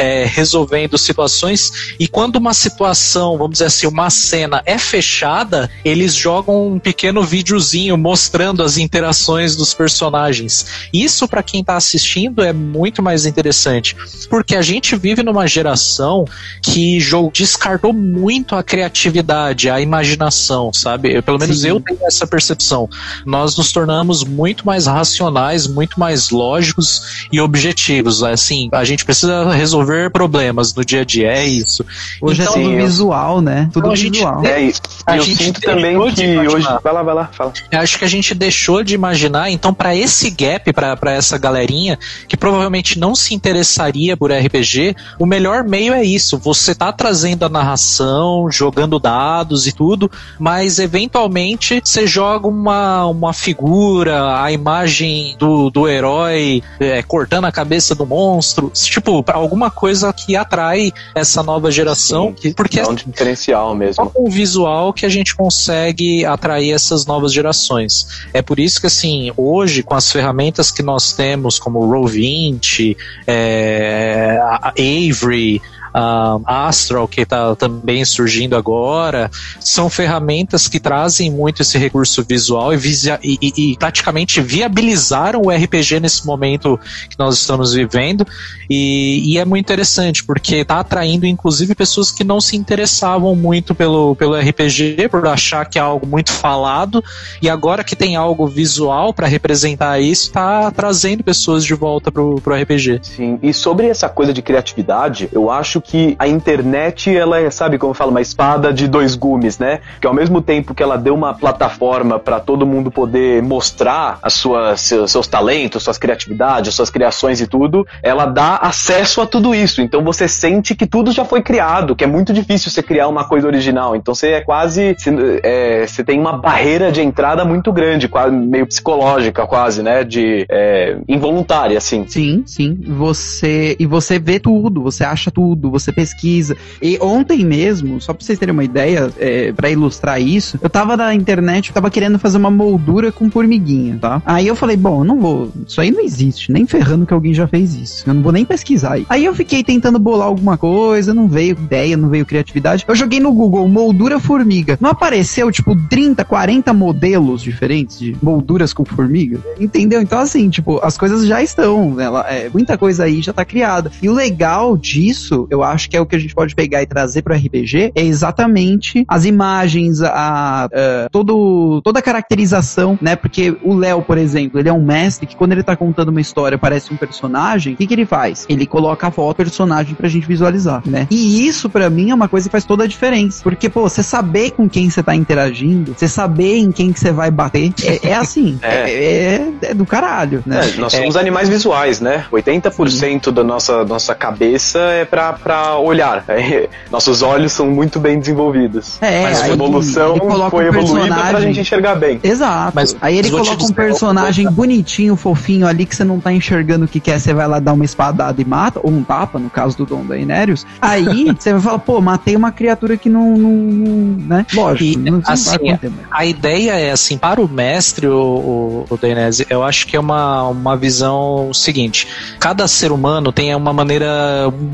é, resolvendo situações e quando uma situação, vamos dizer assim, uma cena é fechada, eles jogam um pequeno videozinho mostrando as interações dos personagens. Isso para quem tá assistindo é muito mais interessante, porque a gente vive numa geração que jogo descartou muito a criatividade, a imaginação, sabe? Eu, pelo menos Sim. eu tenho essa percepção. Nós nos tornamos muito mais racionais, muito mais lógicos e objetivos. Assim, a gente precisa resolver problemas no dia a dia. É isso. Hoje é então, é tudo visual, né? Tudo então, visual. É, e a eu gente sinto também que hoje. Vai lá, vai lá, fala. Eu acho que a gente deixou de imaginar, então, para esse gap, para essa galerinha que provavelmente não se interessaria por RPG, o melhor meio é isso. Você tá trazendo a narração, jogando dados e tudo, mas eventualmente você joga uma, uma figura, a imagem do, do herói é, cortando a cabeça do monstro. Tipo, alguma coisa que atrai essa nova geração. Sim, que, porque é um diferencial mesmo. Só com o visual que a gente consegue atrair essas novas gerações. É por isso que, assim, hoje, com as ferramentas que nós temos, como o Roll20, é, a Avery, uh, Astral, que está também surgindo agora, são ferramentas que trazem muito esse recurso visual e, e, e, e, praticamente viabilizaram o RPG nesse momento que nós estamos vivendo. E, é muito interessante, porque está atraindo inclusive pessoas que não se interessavam muito pelo, pelo RPG, por achar que é algo muito falado, e agora que tem algo visual para representar isso, está trazendo pessoas de volta pro, pro RPG. Sim, e sobre essa coisa de criatividade, eu acho que a internet, ela é, sabe como fala, uma espada de dois gumes, né? Que ao mesmo tempo que ela deu uma plataforma para todo mundo poder mostrar as suas, seus, seus talentos, suas criatividades, suas criações e tudo, ela dá acesso a tudo isso. Então você sente que tudo já foi criado, que é muito difícil você criar uma coisa original. Então você é quase. Você, é, você tem uma barreira de entrada muito grande, quase meio psicológica, quase, né? De é, involuntária, assim. Sim, sim. Você. E você vê tudo, você acha tudo, você pesquisa. E ontem mesmo, só pra vocês terem uma ideia, é, para ilustrar isso, eu tava na internet, eu tava querendo fazer uma moldura com formiguinha, tá? Aí eu falei, bom, eu não vou, isso aí não existe, nem ferrando que alguém já fez isso. Eu não vou nem pesquisar aí. Aí eu fiquei tentando bolar alguma coisa, não veio ideia, não veio criatividade. Eu joguei no Google moldura formiga. Não apareceu, tipo, 30, 40 modelos diferentes de molduras com formiga? Entendeu? Então, assim, tipo, as coisas já estão, ela, é, muita coisa aí já tá criada. E o legal disso, eu eu acho que é o que a gente pode pegar e trazer para RPG é exatamente as imagens, a, a, todo, toda a caracterização, né? Porque o Léo, por exemplo, ele é um mestre que quando ele tá contando uma história parece um personagem, o que, que ele faz? Ele coloca a foto do personagem pra gente visualizar, né? E isso para mim é uma coisa que faz toda a diferença. Porque, pô, você saber com quem você tá interagindo, você saber em quem que você vai bater, é, é assim, é. É, é, é, do caralho, né? É, nós somos animais visuais, né? 80% Sim. da nossa, nossa cabeça é pra, para olhar. É, nossos olhos são muito bem desenvolvidos. É, mas a evolução foi um evoluída pra gente enxergar bem. Exato. Mas aí ele coloca um personagem bonitinho, fofinho ali que você não tá enxergando o que quer, você vai lá dar uma espadada e mata, ou um tapa, no caso do Dom da Inérios. Aí você vai falar, pô, matei uma criatura que não. não, não né? Lógico. E, não, assim, a ideia é assim, para o mestre, o, o, o Dainese, eu acho que é uma, uma visão seguinte: cada ser humano tem uma maneira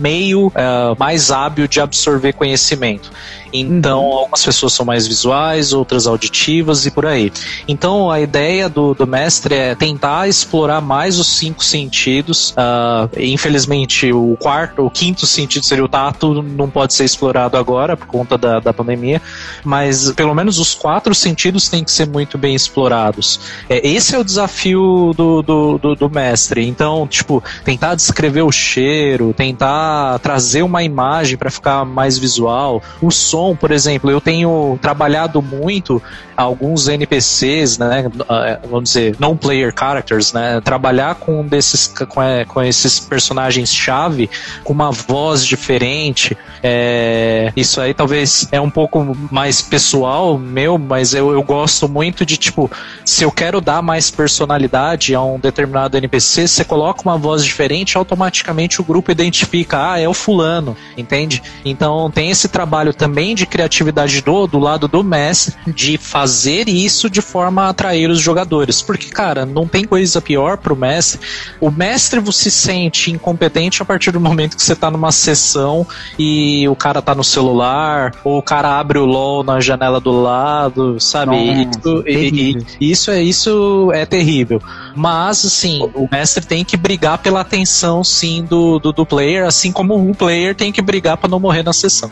meio uh, mais hábil de absorver conhecimento. Então, uhum. algumas pessoas são mais visuais, outras auditivas e por aí. Então, a ideia do, do mestre é tentar explorar mais os cinco sentidos. Uh, infelizmente, o quarto, o quinto sentido seria o tato, não pode ser explorado agora por conta da, da pandemia, mas pelo menos os quatro sentidos têm que ser muito bem explorados. É, esse é o desafio do, do, do, do mestre. Então, tipo, tentar descrever o cheiro, tentar trazer uma imagem para ficar mais visual, o som por exemplo, eu tenho trabalhado muito alguns NPCs, né, eh, vamos dizer, non-player characters, né, trabalhar com desses com, é, com esses personagens chave com uma voz diferente. É, isso aí talvez é um pouco mais pessoal meu, mas eu, eu gosto muito de tipo, se eu quero dar mais personalidade a um determinado NPC, você coloca uma voz diferente, automaticamente o grupo identifica, ah, é o fulano ano, entende? Então tem esse trabalho também de criatividade do, do lado do mestre de fazer isso de forma a atrair os jogadores. Porque, cara, não tem coisa pior pro mestre. O mestre se sente incompetente a partir do momento que você tá numa sessão e o cara tá no celular, ou o cara abre o LOL na janela do lado, sabe? Nossa, isso, e, e, isso é isso é terrível. Mas, assim, o mestre tem que brigar pela atenção, sim, do, do, do player, assim como o player tem que brigar para não morrer na sessão.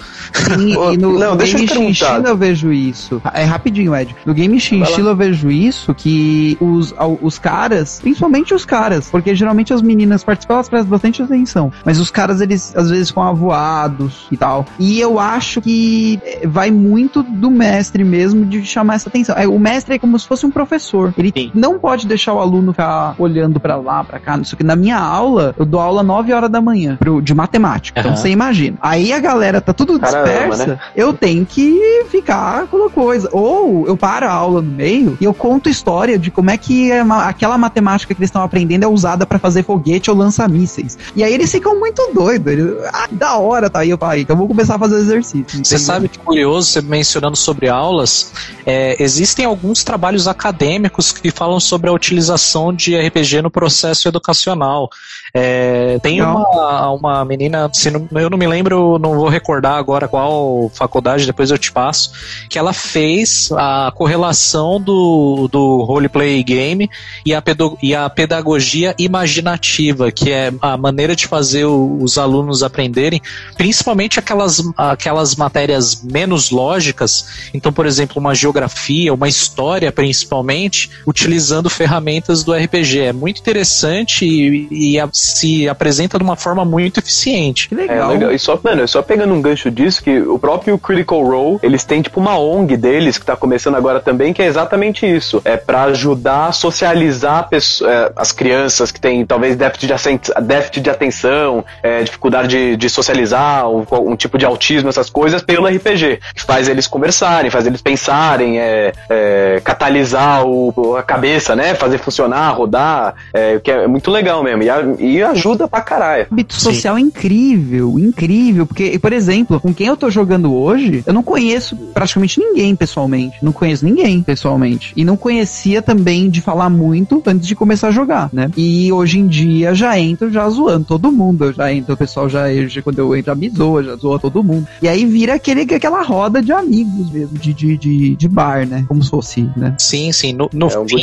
E, e no, não, no Game Chinchilla eu vejo isso. É rapidinho, Ed. No Game Chinchilla eu vejo isso, que os, os caras, principalmente os caras, porque geralmente as meninas participam, elas prestam bastante atenção. Mas os caras, eles às vezes ficam avoados e tal. E eu acho que vai muito do mestre mesmo de chamar essa atenção. É, o mestre é como se fosse um professor. Ele Sim. não pode deixar o aluno ficar olhando para lá, para cá, não sei o que. Na minha aula, eu dou aula 9 horas da manhã pro, de matemática. Uhum. Então você imagina. Aí a galera tá tudo Caramba, dispersa, né? eu tenho que ficar com coisa. Ou eu paro a aula no meio e eu conto história de como é que é aquela matemática que eles estão aprendendo é usada para fazer foguete ou lançar mísseis. E aí eles ficam muito doidos. Eles, ah, da hora, tá aí, eu falei, então eu vou começar a fazer exercício. Você sabe que curioso, você mencionando sobre aulas, é, existem alguns trabalhos acadêmicos que falam sobre a utilização de RPG no processo educacional. É, tem uma, uma menina, se não, eu não me lembro, não vou recordar agora qual faculdade, depois eu te passo, que ela fez a correlação do, do roleplay game e a, e a pedagogia imaginativa, que é a maneira de fazer o, os alunos aprenderem, principalmente aquelas, aquelas matérias menos lógicas. Então, por exemplo, uma geografia, uma história, principalmente, utilizando ferramentas do RPG. É muito interessante e, e a, se apresenta de uma forma muito eficiente. Que legal. É legal. E só, mano, só pegando um gancho disso, que o próprio Critical Role, eles têm tipo uma ONG deles, que tá começando agora também, que é exatamente isso. É para ajudar a socializar é, as crianças que têm talvez déficit de, déficit de atenção, é, dificuldade de, de socializar, um, um, tipo de autismo, essas coisas, pelo RPG. Que faz eles conversarem, faz eles pensarem, é, é catalisar o, a cabeça, né? Fazer funcionar, rodar, é, que é muito legal mesmo. E, a, e ajuda pra caralho. Hábito social Sim. incrível, incrível. Porque, por exemplo, com quem eu tô jogando hoje, eu não conheço praticamente ninguém pessoalmente. Não conheço ninguém pessoalmente. E não conhecia também de falar muito antes de começar a jogar, né? E hoje em dia já entro já zoando todo mundo. Eu já entro, o pessoal já, já quando eu entro, já me zoa, já zoa todo mundo. E aí vira aquele, aquela roda de amigos mesmo, de, de, de, de bar, né? Como se fosse, né? Sim, sim. No, no é um fim,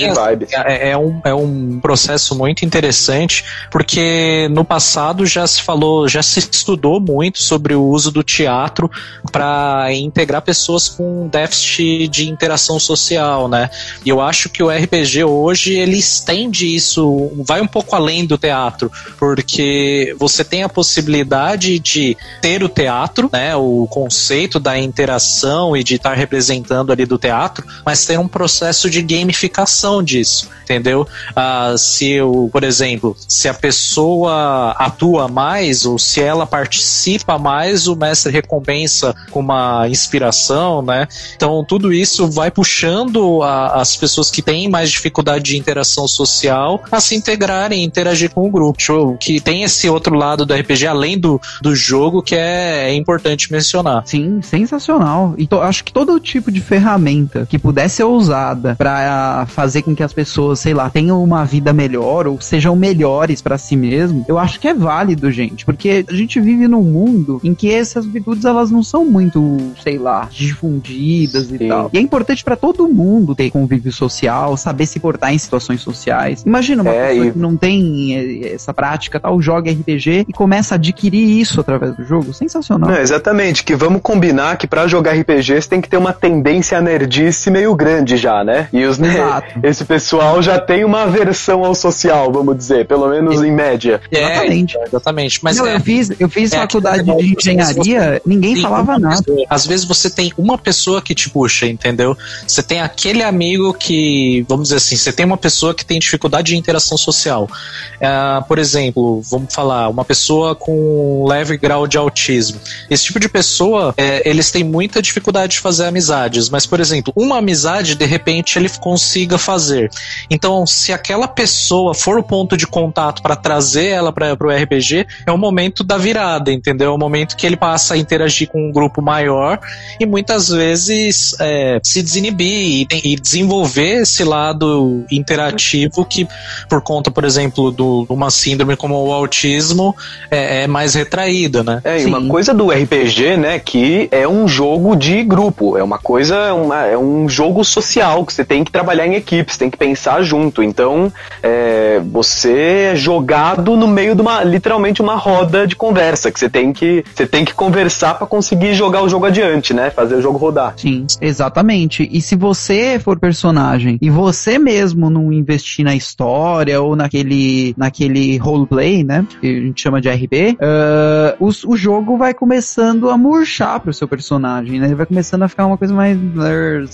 é, é, um, é um processo muito interessante, porque no passado já se falou, já se estudou muito sobre o uso do teatro para integrar pessoas com déficit de interação social, né? E eu acho que o RPG hoje ele estende isso, vai um pouco além do teatro, porque você tem a possibilidade de ter o teatro, né? O conceito da interação e de estar representando ali do teatro, mas tem um processo de gamificação disso, entendeu? Ah, se eu, por exemplo, se a pessoa atua mais ou se ela participa mais, o mestre recompensa com uma inspiração, né? Então tudo isso vai puxando a, as pessoas que têm mais dificuldade de interação social a se integrarem, interagir com o grupo. Que tem esse outro lado do RPG além do, do jogo que é, é importante mencionar. Sim, sensacional. E to, acho que todo tipo de ferramenta que pudesse ser usada para fazer com que as pessoas, sei lá, tenham uma vida melhor ou sejam melhores para si mesmo, eu acho que é válido, gente, porque a gente vive num mundo em que essas virtudes elas não são muito, sei lá, difundidas Sim. e tal. E é importante para todo mundo ter convívio social, saber se portar em situações sociais. Imagina uma é, pessoa e... que não tem eh, essa prática, tal, joga RPG e começa a adquirir isso através do jogo. Sensacional. Não, exatamente, que vamos combinar que para jogar RPG você tem que ter uma tendência a nerdice meio grande já, né? E os né, esse pessoal já tem uma aversão ao social, vamos dizer, pelo menos é. em média. É, exatamente. Exatamente. Mas não, é, eu fiz, eu fiz é faculdade de engenharia, ninguém falava nada. Pessoa, às vezes você tem uma pessoa que te puxa, entendeu? Você tem aquele amigo que, vamos dizer assim, você tem uma pessoa que tem dificuldade de interação social. Uh, por exemplo, vamos falar, uma pessoa com leve grau de autismo. Esse tipo de pessoa, é, eles têm muita dificuldade de fazer amizades, mas, por exemplo, uma amizade, de repente, ele consiga fazer. Então, se aquela pessoa for o ponto de contato para trazer ela para o RPG, é o momento da virada, entendeu? É o momento que ele passa a interagir com um grupo maior e muitas vezes é, se desinibir e, e, desenvolver esse lado interativo que, por conta, por exemplo, de uma síndrome como o autismo, é, é mais retraída, né? É, e uma coisa do RPG, né, que é um jogo de grupo, é uma coisa, uma, é um jogo social que você tem que trabalhar em equipe, você tem que pensar junto. Então, é, você é jogado no meio de uma, literalmente, uma roda de conversa, que você tem que, você tem que conversar para conseguir jogar o jogo adiante, né? Fazer o jogo rodar. Sim, exatamente. E se você for personagem e você mesmo não investir na história ou naquele, naquele roleplay, né? Que a gente chama de RP, uh, o, o jogo vai começando a murchar pro seu personagem, né? Ele vai começando a ficar uma coisa mais.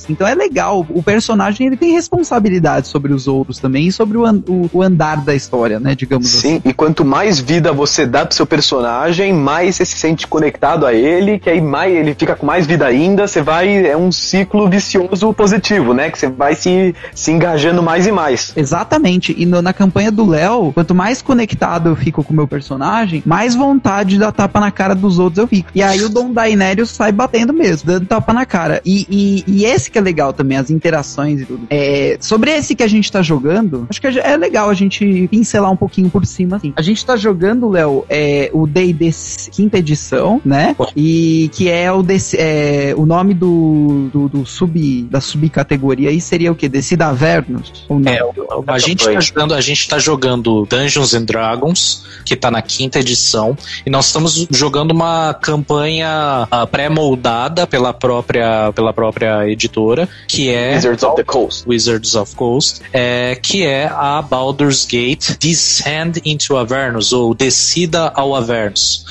Então é legal. O personagem ele tem responsabilidade sobre os outros também e sobre o, o, o andar da história, né? Digamos Sim, e quanto mais vida você dá pro seu personagem, mais você se sente conectado a ele, que aí mais ele fica com mais vida ainda, você vai. É um ciclo vicioso positivo, né? Que você vai se, se engajando mais e mais. Exatamente. E no, na campanha do Léo, quanto mais conectado eu fico com o meu personagem, mais vontade de dar tapa na cara dos outros eu fico. E aí o Dom Daenerys sai batendo mesmo, dando tapa na cara. E, e, e esse que é legal também, as interações e tudo. É, sobre esse que a gente tá jogando, acho que é legal a gente pincelar um pouquinho por cima, assim. A gente tá jogando, Léo, é, o D&D quinta edição, né? E que é o, desse, é, o nome do, do, do, sub, da subcategoria aí seria o que? Descida Avernus? Ou não? É, a gente, tá jogando, a gente tá jogando Dungeons and Dragons, que tá na quinta edição, e nós estamos jogando uma campanha uh, pré-moldada pela própria, pela própria editora, que é Wizards of the Coast. Wizards of Coast, é, que é a Baldur's Gate Descend into Avernus, ou Descida ao Avernus.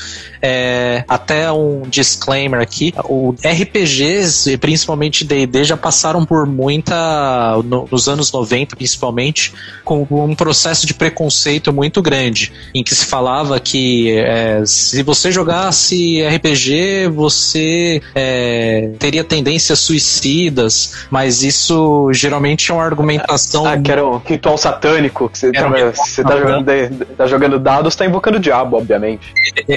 É, até um disclaimer aqui: o RPGs, principalmente DD, já passaram por muita, no, nos anos 90 principalmente, com um processo de preconceito muito grande, em que se falava que é, se você jogasse RPG, você é, teria tendências suicidas, mas isso geralmente é uma argumentação. Ah, que era um ritual satânico, que você, tá, você tá, jogando, tá jogando dados, tá invocando o diabo, obviamente.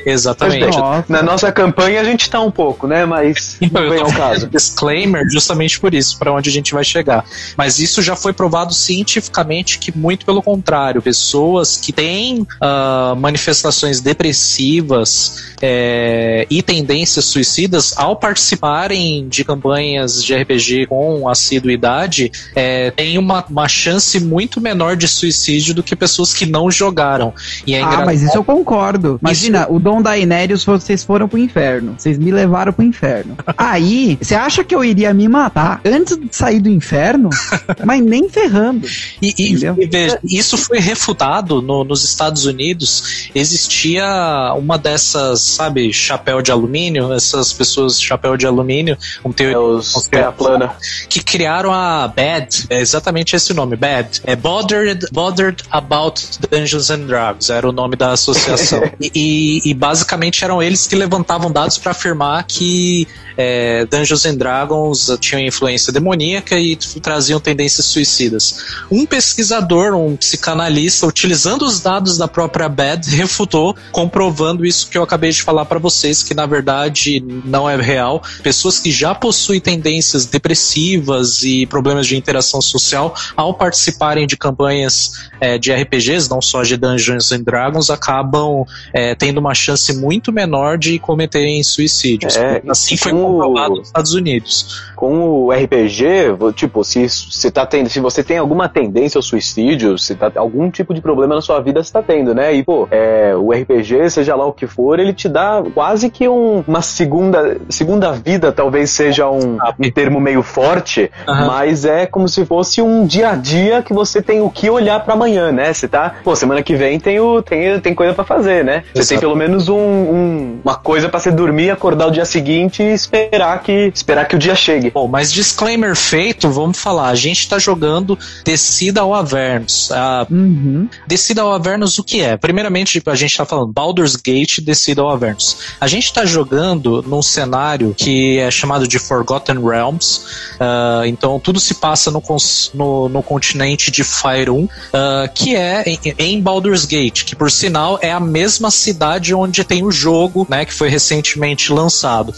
Exatamente. Nossa. Na nossa campanha a gente tá um pouco, né? Mas não vem ao caso. Disclaimer justamente por isso, para onde a gente vai chegar. Mas isso já foi provado cientificamente que, muito pelo contrário, pessoas que têm uh, manifestações depressivas é, e tendências suicidas, ao participarem de campanhas de RPG com assiduidade, é, têm uma, uma chance muito menor de suicídio do que pessoas que não jogaram. E é ah, mas isso eu concordo. Imagina, isso... o Dom da Vocês foram pro inferno. Vocês me levaram pro inferno. Aí, você acha que eu iria me matar antes de sair do inferno? Mas nem ferrando. E, e, e veja, isso foi refutado no, nos Estados Unidos. Existia uma dessas, sabe, chapéu de alumínio, essas pessoas chapéu de alumínio, um teu, é plana, que criaram a BAD, é exatamente esse nome, BAD. É Bothered, Bothered About Dungeons and Dragons, era o nome da associação. e, e, e basicamente eram eles que levantavam dados para afirmar que é, Dungeons and Dragons tinham influência demoníaca e traziam tendências suicidas. Um pesquisador, um psicanalista, utilizando os dados da própria BAD, refutou, comprovando isso que eu acabei de falar para vocês, que na verdade não é real. Pessoas que já possuem tendências depressivas e problemas de interação social, ao participarem de campanhas é, de RPGs, não só de Dungeons and Dragons, acabam é, tendo uma chance muito menor de cometerem suicídios. É, assim foi comprovado nos Estados Unidos. Com o RPG, tipo, se, se, tá tendo, se você tem alguma tendência ao suicídio, se tá algum tipo de problema na sua vida, você tá tendo, né? E, pô, é, o RPG, seja lá o que for, ele te dá quase que um, uma segunda, segunda vida, talvez seja um, um termo meio forte, uhum. mas é como se fosse um dia a dia que você tem o que olhar para amanhã, né? Você tá, pô, semana que vem tem, o, tem, tem coisa para fazer, né? Você Exato. tem pelo menos um, um, uma coisa para você dormir, acordar o dia seguinte e esperar que, esperar que o dia chegue. Bom, mas disclaimer feito, vamos falar. A gente tá jogando Descida ao Avernus. A Uhum. Descida ao Avernus, o que é? Primeiramente, a gente tá falando Baldur's Gate Descida ao Avernus. A gente tá jogando num cenário que é chamado de Forgotten Realms. ah, então, tudo se passa no, cons- no, no continente de Faerun, ah, que é em, em Baldur's Gate, que por sinal é a mesma cidade onde tem o jogo, né, que foi recentemente lançado.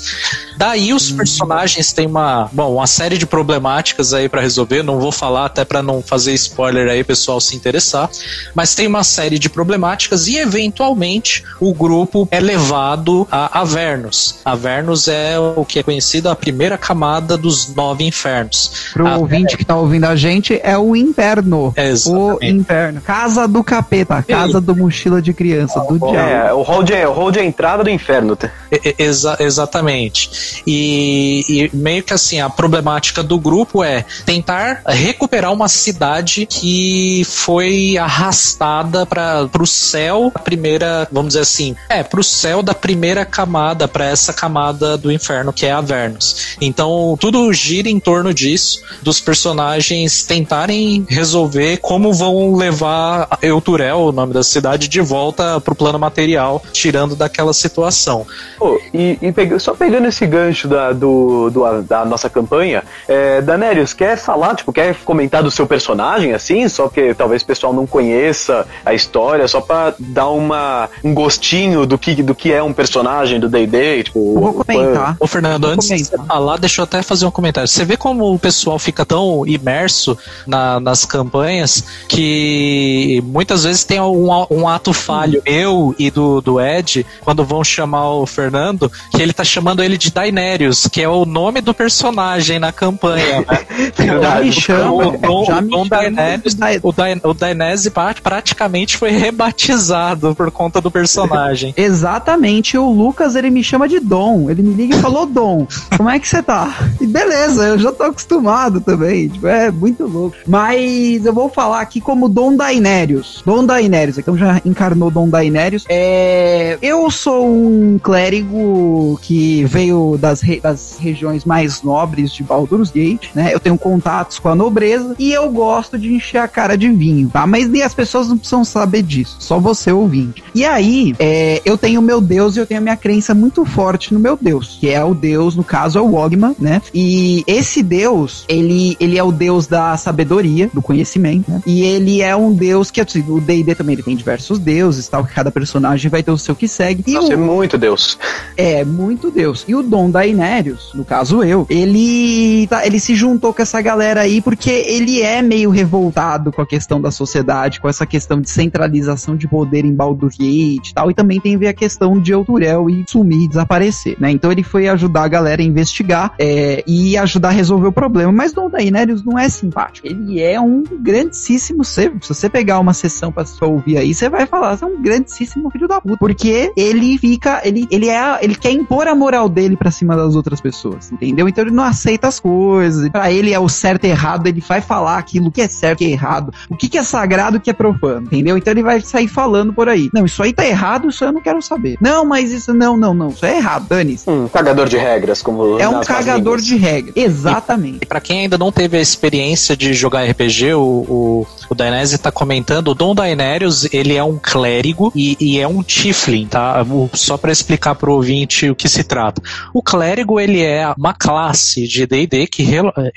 Daí os personagens têm uma, bom, uma série de problemáticas aí pra resolver, não vou falar até pra não fazer spoiler aí, pessoal se interessar, mas tem uma série de problemáticas e eventualmente o grupo é levado a Avernus. Avernus é o que é conhecido a primeira camada dos nove infernos. Pro Ah, ouvinte que tá ouvindo a gente, é o inferno. É, O inferno. Casa do capeta, casa do mochila de criança, do diabo. É, o hold é, o hold é a entrada do inferno. tá? Exa- exatamente. E, e meio que assim, a problemática do grupo é tentar recuperar uma cidade que foi arrastada para o céu, a primeira, vamos dizer assim, é, para o céu da primeira camada, para essa camada do inferno que é Avernus. Então, tudo gira em torno disso, dos personagens tentarem resolver como vão levar Euturel, o nome da cidade, de volta pro plano material, tirando daquela situação. Pô, e, e só pegando esse gancho da, do, do- da nossa campanha, é, Danérios, quer falar, tipo, quer comentar do seu personagem, assim? Só que talvez o pessoal não conheça a história, só pra dar uma, um gostinho do que, do que é um personagem do D&D, tipo... Eu vou comentar. Ô, Fernando, Vou antes de você falar, deixa eu até fazer um comentário. Você vê como o pessoal fica tão imerso na- nas campanhas que muitas vezes tem um, um ato falho, eu e do, do Ed, quando vão chamar o Fernando, que ele tá chamando ele de Daenerys, que é o nome do personagem na campanha. Né? Já me O- chama, o Dom- o Daenerys- o Daen- o Daenerys pra- praticamente foi rebatizado por conta do personagem. Exatamente, o Lucas ele me chama de Dom. Ele me liga e falou: Dom, como é que você tá? E beleza, eu já tô acostumado também. Tipo, é muito louco. Mas eu vou falar aqui como Dom Dainérios. Dom Dainérios, então já encarnou Dom Dainérios. É, eu sou um clérigo que veio das, re- das regiões mais nobres de Baldur's Gate, né? Eu tenho contatos com a nobreza e eu gosto de encher a cara de vinho, tá? Mas nem as pessoas não precisam saber disso, só você ouvinte. E aí, é, eu tenho meu Deus e eu tenho a minha crença muito forte no meu Deus, que é o Deus, no caso, é o Ogma, né? E esse Deus, ele, ele é o Deus da sabedoria, do conhecimento, né? E ele é um Deus que, assim, o D&D também ele tem diversos deuses, tal, que cada personagem vai ter o seu que segue. E Nossa, o, é muito Deus. é, muito Deus. E o Dom Dainérios, no caso eu, ele, tá, ele se juntou com essa galera aí porque ele é meio revoltado com a questão da sociedade, com essa questão de centralização de poder em Baldur's Gate e tal, e também tem a ver a questão de Euturel e sumir, desaparecer, né? Então ele foi ajudar a galera a investigar é, e ajudar a resolver o problema. Mas Dom Dainérios não é simpático. Ele é um grandíssimo ser. Se você pegar uma sessão pra só ouvir aí, você vai falar, você é um grandíssimo filho da puta. Porque ele fica, ele, ele é, ele quer impor a moral dele pra cima das outras pessoas, entendeu? Então ele não aceita as coisas. Pra ele é o certo e errado, ele vai falar aquilo que é certo e errado, o que, que é sagrado e o que é profano, entendeu? Então ele vai sair falando por aí. Não, isso aí tá errado, isso eu não quero saber. Não, mas isso não, não, não, isso é errado, dane-se. Um cagador de regras, como É um cagador de regra. Exatamente. E pra quem ainda não teve a experiência de jogar RPG, o, o, o Dainese tá comentando, o Dom Dainérios, ele é um clérigo e, e é um Tiflin, tá? O- Só pra explicar pro ouvinte o que se trata. O clérigo, ele é uma classe de D&D que,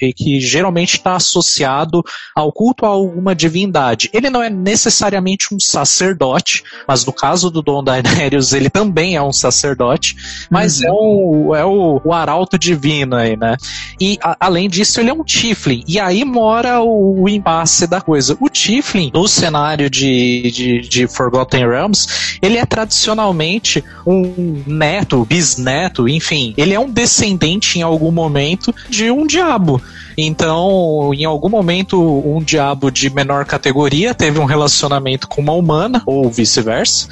eh, que geralmente está associado ao culto a alguma divindade. Ele não é necessariamente um sacerdote, mas no caso do Dom Dainérios, ele também é um sacerdote, mas é, um, é o, o arauto divino aí, né? E a- além disso, ele é um Tiflin. E aí mora o, o impasse da coisa. O Tiflin, no cenário de, de, de Forgotten Realms, ele é tradicionalmente um neto, bisneto, enfim, ele é um descendente em algum momento de um diabo. Então, em algum momento, um diabo de menor categoria teve um relacionamento com uma humana, ou vice-versa,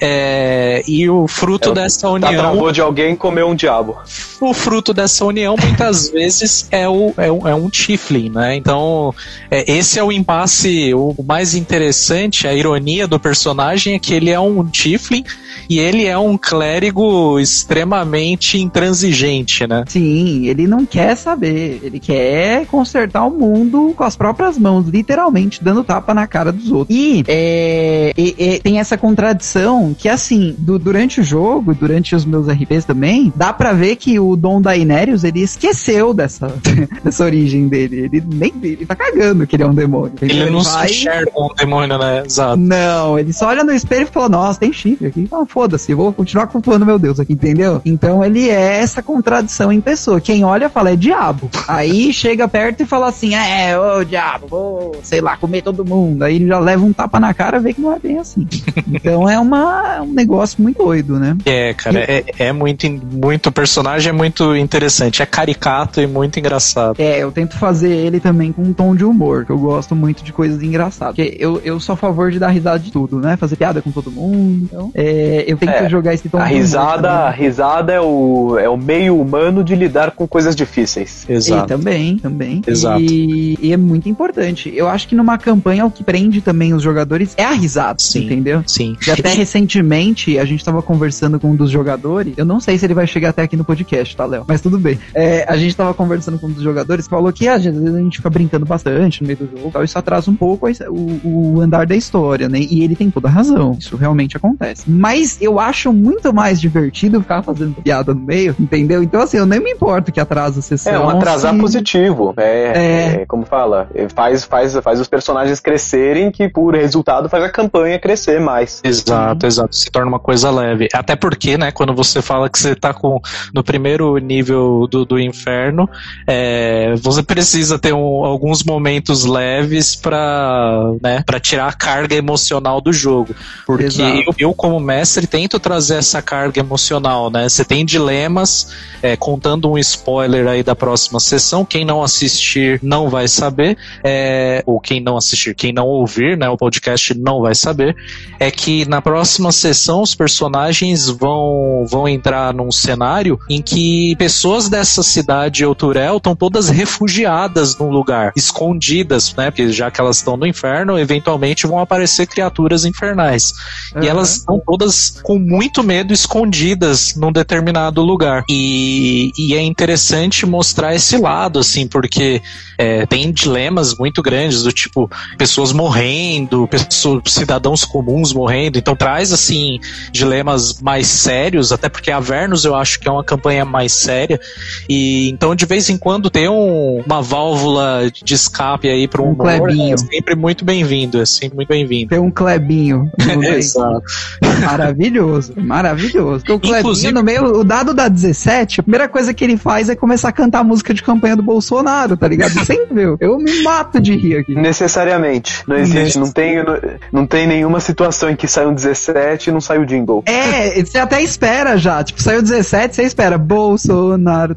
é, e o fruto É, dessa Tá união travou de alguém comeu um diabo. o fruto dessa união muitas vezes é, o, é, um, é um Tiflin, né? Então, é, esse é o impasse, o mais interessante, a ironia do personagem é que ele é um Tiflin e ele é um clérigo extremamente intransigente, né? Sim, ele não quer saber. Ele quer consertar o mundo com as próprias mãos, literalmente, dando tapa na cara dos outros. E, é, e, e tem essa contradição que, assim, do, durante o jogo, durante os meus RPs também, dá pra ver que o Dom Daenerys, ele esqueceu dessa, dessa origem dele. Ele nem ele tá cagando que ele é um demônio. Ele, ele não vai... se enxerga um demônio, né? Exato. Não, ele só olha no espelho e fala, nossa, tem chifre aqui. Ah, foda-se, eu vou continuar cultuando meu Deus aqui, entendeu? Então ele é essa contradição em pessoa. Quem olha fala, é diabo. Aí chega perto e fala assim, é, ô diabo, vou, sei lá, comer todo mundo. Aí ele já leva um tapa na cara e vê que não é bem assim. Então é uma, um negócio muito doido, né? É, cara, é, é muito, muito, o personagem é muito interessante, é caricato e muito engraçado. É, eu tento fazer ele também com um tom de humor, que eu gosto muito de coisas engraçadas. Porque eu, eu sou a favor de dar risada de tudo, né? Fazer piada com todo mundo. Então, é, eu tenho é, que jogar esse tom a risada, A risada é o, é o meio humano de lidar com coisas difíceis. Exato. E também, também. Exato. E, e, é muito importante. Eu acho que numa campanha o que prende também os jogadores é a risada, sim, entendeu? Sim. E até recentemente a gente tava conversando com um dos jogadores. Eu não sei se ele vai chegar até aqui no podcast, tá, Léo? Mas tudo bem. É, a gente tava conversando com um dos jogadores que falou que às vezes a gente fica brincando bastante no meio do jogo. Tal, isso atrasa um pouco o, o andar da história, né? E ele tem toda a razão. Isso realmente acontece. Mas eu acho muito mais divertido ficar fazendo piada no meio, entendeu? Então, assim, eu nem me importo que atrasa a sessão. É, um atrasar se... positivo. É, é. é, como fala, faz, faz, faz os personagens crescerem, que por resultado faz a campanha crescer mais. Exato, exato. Se torna uma coisa leve. Até porque, né, quando você fala que você tá com, no primeiro nível do, do inferno, é, você precisa ter um, alguns momentos leves para né, pra tirar a carga emocional do jogo. Porque eu, eu, como mestre, tento trazer essa carga emocional, né? Você tem dilemas, é, contando um spoiler aí da próxima sessão, quem não assistir não vai saber, é, ou quem não assistir, quem não ouvir, né, o podcast não vai saber, é que na próxima sessão os personagens vão, vão entrar num cenário em que pessoas dessa cidade Euturel estão todas refugiadas num lugar, escondidas, né, porque já que elas estão no inferno, eventualmente vão aparecer criaturas infernais. Uhum. E elas estão todas com muito medo escondidas num determinado lugar. E, e é interessante mostrar esse lado, assim, porque é, tem dilemas muito grandes, do tipo, pessoas morrendo, pessoas, cidadãos comuns morrendo. Então traz, assim, dilemas mais sérios, até porque a Vernus eu acho que é uma campanha mais séria. E então, de vez em quando, ter um, uma válvula de escape aí para um, um é sempre muito bem-vindo. É sempre muito bem-vindo. Tem um Clebinho. Exato. Maravilhoso, maravilhoso. o Clebinho Inclusive, no meio, o dado da 17, a primeira coisa que ele faz é começar a cantar a música de campanha do Bolsonaro, tá ligado? Sempre, viu? Eu me mato de rir aqui. Necessariamente. Não existe, não tem, não, não tem nenhuma situação em que sai um 17 e não sai o jingle. É, você até espera já. Tipo, saiu 17, você espera. Bolsonaro.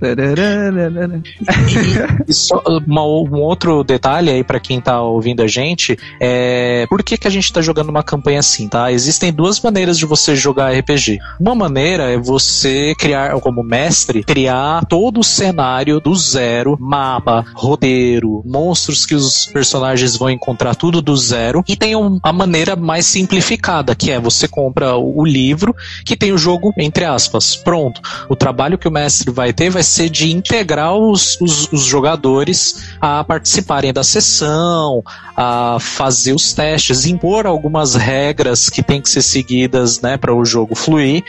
e, só uma, um outro detalhe aí para quem tá ouvindo a gente é por que, que a gente tá jogando uma campanha assim, tá? Existem duas maneiras de você jogar RPG. Uma maneira é você criar, como mestre, criar todo o cenário do zero, mapa, roteiro, monstros que os personagens vão encontrar tudo do zero. E tem um, a maneira mais simplificada, que é você compra o, o livro que tem o jogo, entre aspas, pronto. O trabalho que o mestre vai ter vai ser de integrar os, os, os jogadores a participarem da sessão, a fazer os testes, impor algumas regras que tem que ser seguidas, né, para o jogo fluir,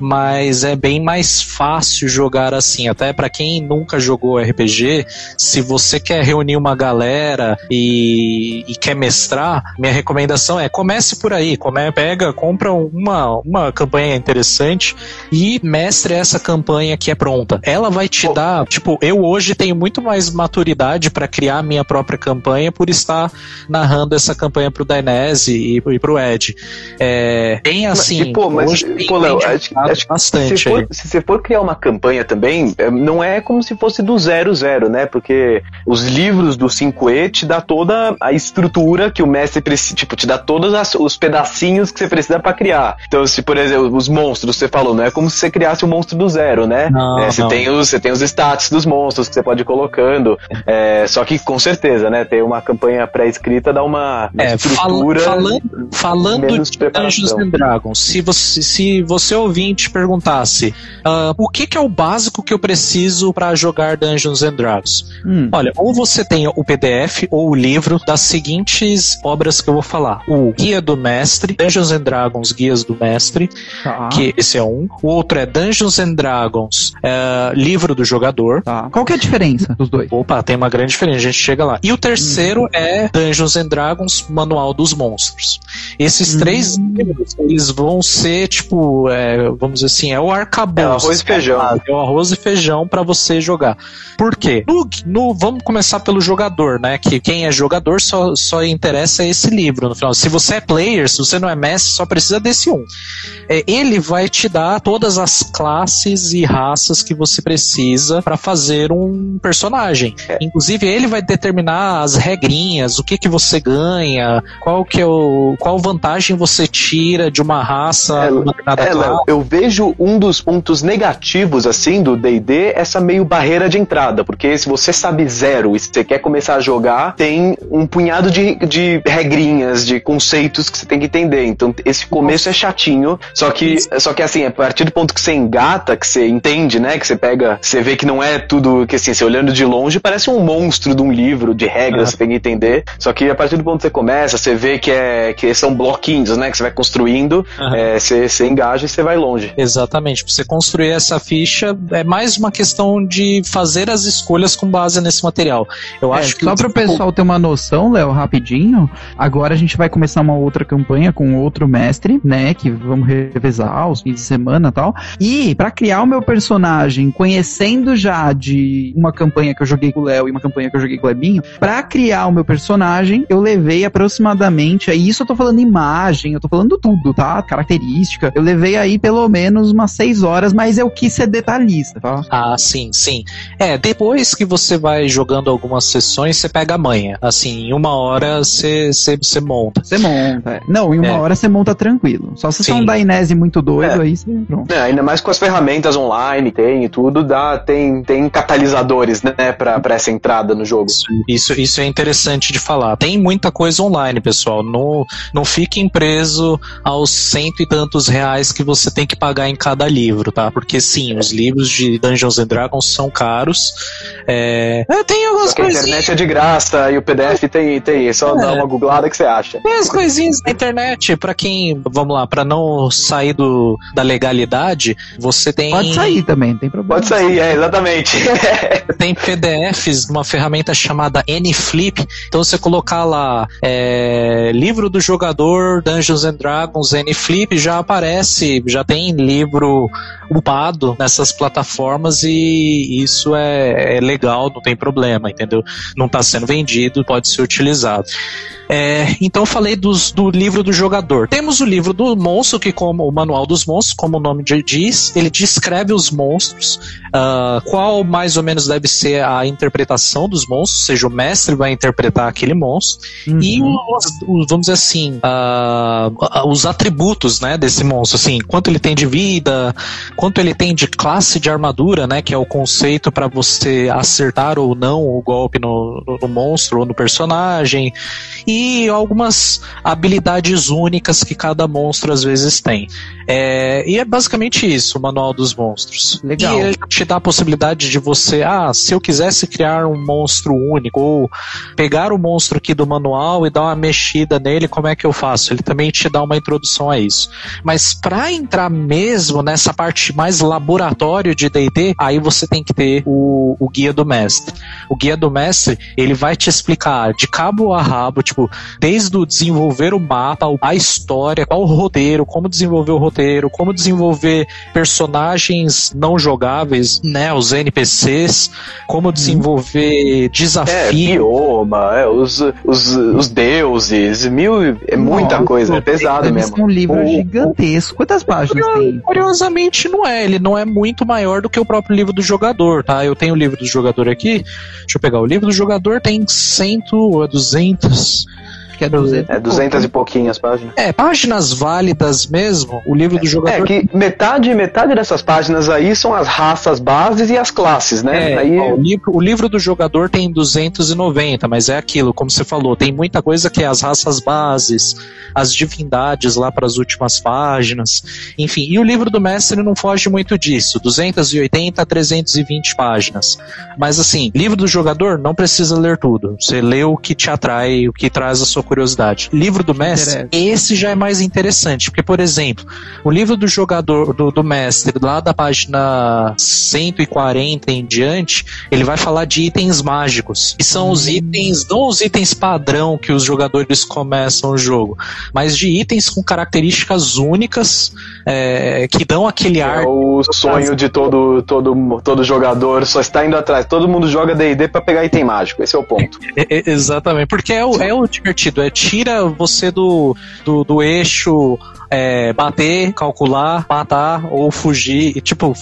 mas é bem mais fácil jogar assim, até para quem nunca jogou RPG, se você quer reunir uma galera e, e, quer mestrar, minha recomendação é comece por aí, come, pega, compra uma, uma campanha interessante e mestre essa campanha que é pronta. Ela vai te dar, tipo, eu hoje tenho muito mais maturidade para criar minha própria campanha por estar narrando essa campanha pro Dainese e, e pro Ed. É, tem assim. Mas, pô, mas, pô, Léo, acho, acho bastante. Se for, se você for criar uma campanha também, é, não é como se fosse do zero zero, né? Porque os livros do 5E te dá toda a estrutura que o mestre precisa, tipo, te dá todos as, os pedacinhos que você precisa para criar. Então, se por exemplo, os monstros, você falou, não é como se você criasse um monstro do zero, né? Não, é, você, não. Tem os, você tem os stats dos monstros que você pode ir colocando. É, só que com certeza, né? Ter uma campanha pré-escrita dá uma, uma é, estrutura. falando falando de Dungeons and Dragons, se você você, se você ouvinte perguntasse uh, o que, que, é o básico que eu preciso para jogar Dungeons and Dragons, hum. olha, ou você tem o PDF ou o livro das seguintes obras que eu vou falar: o Guia do Mestre, Dungeons and Dragons Guias do Mestre, tá. que esse é um. O outro é Dungeons and Dragons uh, Livro do Jogador. Tá. Qual que é a diferença dos dois? Opa, tem uma grande diferença. A gente chega lá. E o terceiro hum. é Dungeons and Dragons Manual dos Monstros. Esses hum. três livros, eles vão ser tipo, é, vamos dizer assim, é o arcabouço. É o arroz e feijão. É o arroz e feijão para você jogar. Por quê? No, no, vamos começar pelo jogador, né? Que quem é jogador só, só interessa esse livro no final. Se você é player, se você não é mestre, só precisa desse um. É, ele vai te dar todas as classes e raças que você precisa para fazer um personagem. É. Inclusive, ele vai determinar as regrinhas, o que que você ganha, qual que é o qual vantagem você tira de uma raça é, é, eu vejo um dos pontos negativos assim do D&D essa meio barreira de entrada, porque se você sabe zero e você quer começar a jogar, tem um punhado de, de regrinhas, de conceitos que você tem que entender. Então esse começo é chatinho, só que só que assim, a partir do ponto que você engata, que você entende, né, que você pega, você vê que não é tudo que assim, você olhando de longe parece um monstro de um livro de regras, ah. você tem que entender. Só que a partir do ponto que você começa, você vê que é que são bloquinhos, né, que você vai construindo, uhum. é, você, você engaja e você vai longe. Exatamente. Pra você construir essa ficha é mais uma questão de fazer as escolhas com base nesse material. Eu é, acho que só para o pessoal ter uma noção, Léo, rapidinho. Agora a gente vai começar uma outra campanha com outro mestre, né? Que vamos revezar os fins de semana e tal. E para criar o meu personagem, conhecendo já de uma campanha que eu joguei com o Léo e uma campanha que eu joguei com o Lebinho, para criar o meu personagem, eu levei aproximadamente, aí isso eu tô falando imagem, eu tô falando tudo, tá? Característica. Eu levei aí pelo menos umas seis horas, mas eu quis ser detalhista, tá? Ah, sim, sim. É, depois que você vai jogando algumas sessões, você pega a manha. Assim, em uma hora você, monta. Você monta, é. Não, em uma é. hora você monta tranquilo. Só se você é um Dainese muito doido, é. aí você pronto. É, ainda mais com as ferramentas online, tem e tudo, dá, tem, tem catalisadores, né, pra, pra essa entrada no jogo. Isso, isso, isso é interessante de falar. Tem muita coisa online, pessoal. Não, não fiquem preso aos cento e tantos reais que você tem que pagar em cada livro, tá? Porque sim, os livros de Dungeons and Dragons são caros. É, é tem algumas coisas. A internet é de graça e o PDF tem, tem. É só é. dar uma googlada que você acha. Tem as coisinhas na internet, para quem, vamos lá, para não sair do, da legalidade, você tem. Pode sair também, não tem problema. Pode sair, é, exatamente. tem PDFs numa ferramenta chamada NFlip. Então você colocar lá é, livro do jogador Dungeons and Dragons NFlip já aparece, já tem livro upado nessas plataformas e isso é, é legal, não tem problema, entendeu? Não está sendo vendido, pode ser utilizado. É, então eu falei dos, do livro do jogador. Temos o livro do monstro, que como o manual dos monstros, como o nome diz, ele descreve os monstros, uh, qual mais ou menos deve ser a interpretação dos monstros, ou seja, o mestre vai interpretar aquele monstro, uhum. e os, os, vamos dizer assim, uh, os atributos né, desse monstro, assim, quanto ele tem de vida, quanto ele tem de classe de armadura, né, que é o conceito para você acertar ou não o golpe no, no, no monstro ou no personagem, e e algumas habilidades únicas que cada monstro às vezes tem. É, e é basicamente isso, o manual dos monstros. Legal. E ele te dá a possibilidade de você, ah, se eu quisesse criar um monstro único, ou pegar o monstro aqui do manual e dar uma mexida nele, como é que eu faço? Ele também te dá uma introdução a isso. Mas para entrar mesmo nessa parte mais laboratório de D&D, aí você tem que ter o, o guia do mestre. O guia do mestre, ele vai te explicar de cabo a rabo, tipo, desde o desenvolver o mapa, a história, qual o roteiro, como desenvolver o roteiro, como desenvolver personagens não jogáveis, né, os NPCs, como uhum. desenvolver desafios. É, bioma, é, os, os, os deuses, mil, é muita Nossa, coisa, é pesado mesmo. É um livro o, gigantesco. Quantas páginas tem? Curiosamente não é, ele não é muito maior do que o próprio livro do jogador, tá? Eu tenho o livro do jogador aqui, deixa eu pegar o livro do jogador, tem 100 ou 200 que é 200. É 200 e pouquinhas páginas. É, páginas válidas mesmo, o livro do jogador. É que metade, metade dessas páginas aí são as raças bases e as classes, né? É, aí... ó, o, livro, o livro do jogador tem 290, mas é aquilo, como você falou, tem muita coisa que é as raças bases, as divindades lá para as últimas páginas, enfim. E o livro do mestre não foge muito disso, 280 a 320 páginas. Mas assim, livro do jogador não precisa ler tudo. Você lê o que te atrai, o que traz a sua curiosidade. Livro do mestre, esse já é mais interessante, porque por exemplo, o livro do jogador do, do mestre, lá da página 140 em diante, ele vai falar de itens mágicos. E são os itens, não os itens padrão que os jogadores começam o jogo, mas de itens com características únicas é, que dão aquele ar. É o sonho de todo, todo, todo jogador, só está indo atrás. Todo mundo joga DD para pegar item mágico, esse é o ponto. É, é, exatamente, porque é o, é o divertido, é tira você do, do, do eixo é, bater, calcular, matar ou fugir. E, tipo,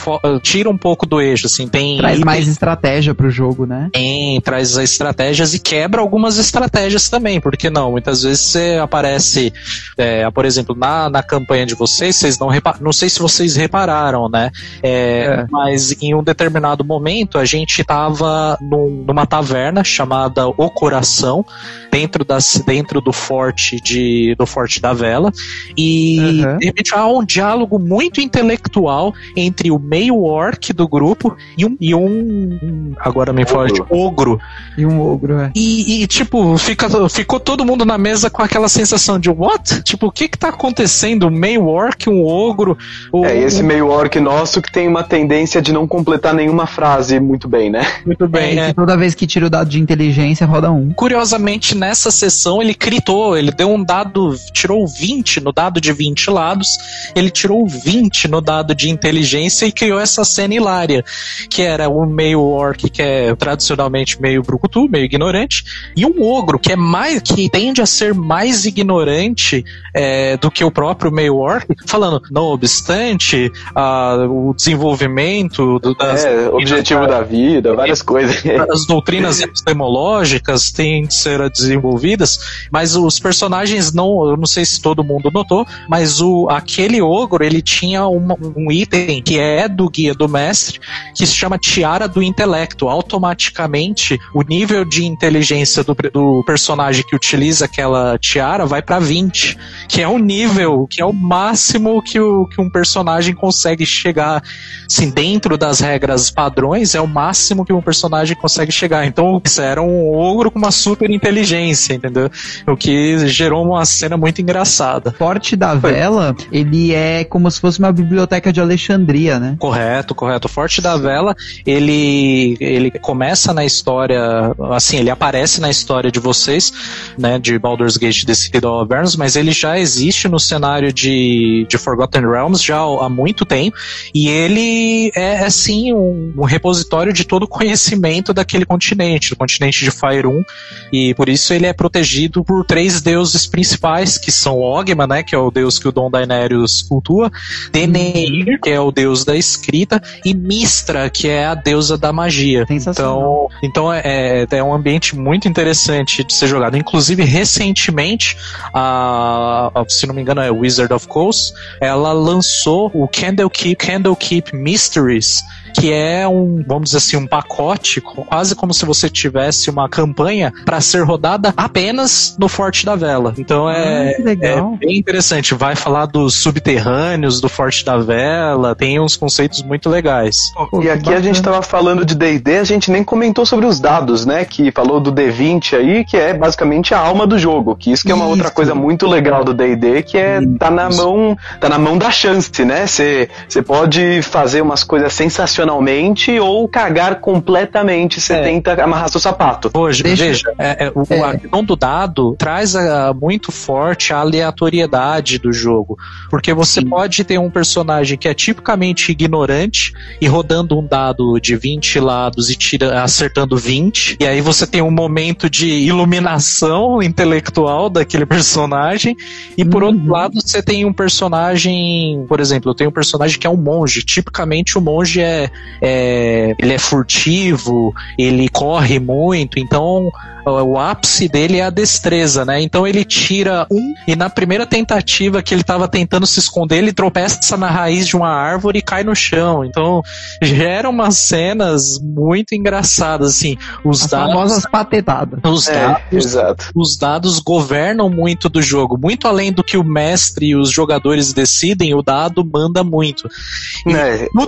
tira um pouco do eixo, assim. Tem traz mais estratégia pro jogo, né? Tem, traz as estratégias e quebra algumas estratégias também, porque não? Muitas vezes você aparece, é, por exemplo, na, na campanha de vocês, vocês não reparam, não sei se vocês repararam, né? É, é. Mas em um determinado momento a gente tava num, numa taverna chamada O Coração, dentro, das, dentro do forte de, do Forte da Vela, e uhum. de repente há um diálogo muito intelectual entre o meio orc do grupo e um, e um agora me foge, ogro. E um ogro, é. E, e, tipo, fica, ficou todo mundo na mesa com aquela sensação de what? Tipo, o que que tá acontecendo? Meio orc, um ogro. O, é, esse meio orc nosso que tem uma tendência de não completar nenhuma frase muito bem, né? Muito bem. É, é. Toda vez que tira o dado de inteligência, roda um. Curiosamente, nessa sessão, ele critou, ele deu um dado, tirou 20 no dado de 20 20 lados, ele tirou 20 no dado de inteligência e criou essa cena hilária, que era um meio orc que é tradicionalmente meio brucutu, meio ignorante, e um ogro que é mais que tende a ser mais ignorante é, do que o próprio meio orc, falando, não obstante o desenvolvimento do, das é, objetivo da, da vida, várias coisas. As doutrinas epistemológicas têm de ser desenvolvidas, mas os personagens não, eu não sei se todo mundo notou, mas mas o, aquele ogro, ele tinha uma, um item que é do guia do mestre, que se chama Tiara do Intelecto. Automaticamente, o nível de inteligência do, do personagem que utiliza aquela tiara vai para 20, que é um nível, que é o máximo que, o, que um personagem consegue chegar, assim, dentro das regras padrões, é o máximo que um personagem consegue chegar. Então, isso era um ogro com uma super inteligência, entendeu? O que gerou uma cena muito engraçada. Forte da Vela, ele é como se fosse uma biblioteca de Alexandria, né? Correto, correto. O Forte da Vela, ele, ele começa na história, assim, ele aparece na história de vocês, né, de Baldur's Gate The City of Averns, mas ele já existe no cenário de, de Forgotten Realms já há muito tempo, e ele é, assim, um, um repositório de todo o conhecimento daquele continente, do continente de Faerun, e por isso ele é protegido por três deuses principais, que são Ogma, né, que é o deus que o Dom Daenerys cultua, Deneir, que é o deus da escrita, e Mistra, que é a deusa da magia. Então, então é, é, é um ambiente muito interessante de ser jogado. Inclusive, recentemente, a, a, se não me engano, é Wizard of Coast, ela lançou o Candlekeep, Candlekeep Mysteries, que é um, vamos dizer assim, um pacote, quase como se você tivesse uma campanha para ser rodada apenas no Forte da Vela. Então é, ah, é bem interessante. Vai falar dos subterrâneos do Forte da Vela, tem uns conceitos muito legais. e aqui a gente estava falando de D&D, a gente nem comentou sobre os dados, né? Que falou do D20 aí, que é basicamente a alma do jogo. Que isso que é uma isso. outra coisa muito legal do D&D, que é isso. tá na mão, tá na mão da chance, né? Você pode fazer umas coisas sensacionais intencionalmente ou cagar completamente, você é. tenta amarrar seu sapato. Hoje, Deixa... veja, é, é, o, é. a questão do dado traz a, muito forte a aleatoriedade do jogo. Porque você Sim. pode ter um personagem que é tipicamente ignorante e rodando um dado de 20 lados e tira, acertando 20, e aí você tem um momento de iluminação intelectual daquele personagem, e por uhum. outro lado você tem um personagem, por exemplo, eu tenho um personagem que é um monge. Tipicamente o monge é, é, ele é furtivo, ele corre muito, então o ápice dele é a destreza, né? Então ele tira um e na primeira tentativa que ele tava tentando se esconder, ele tropeça na raiz de uma árvore e cai no chão. Então gera umas cenas muito engraçadas, assim. Os As dados, famosas patetadas. os, É, dados, exato. os dados governam muito do jogo. Muito além do que o mestre e os jogadores decidem, o dado manda muito. E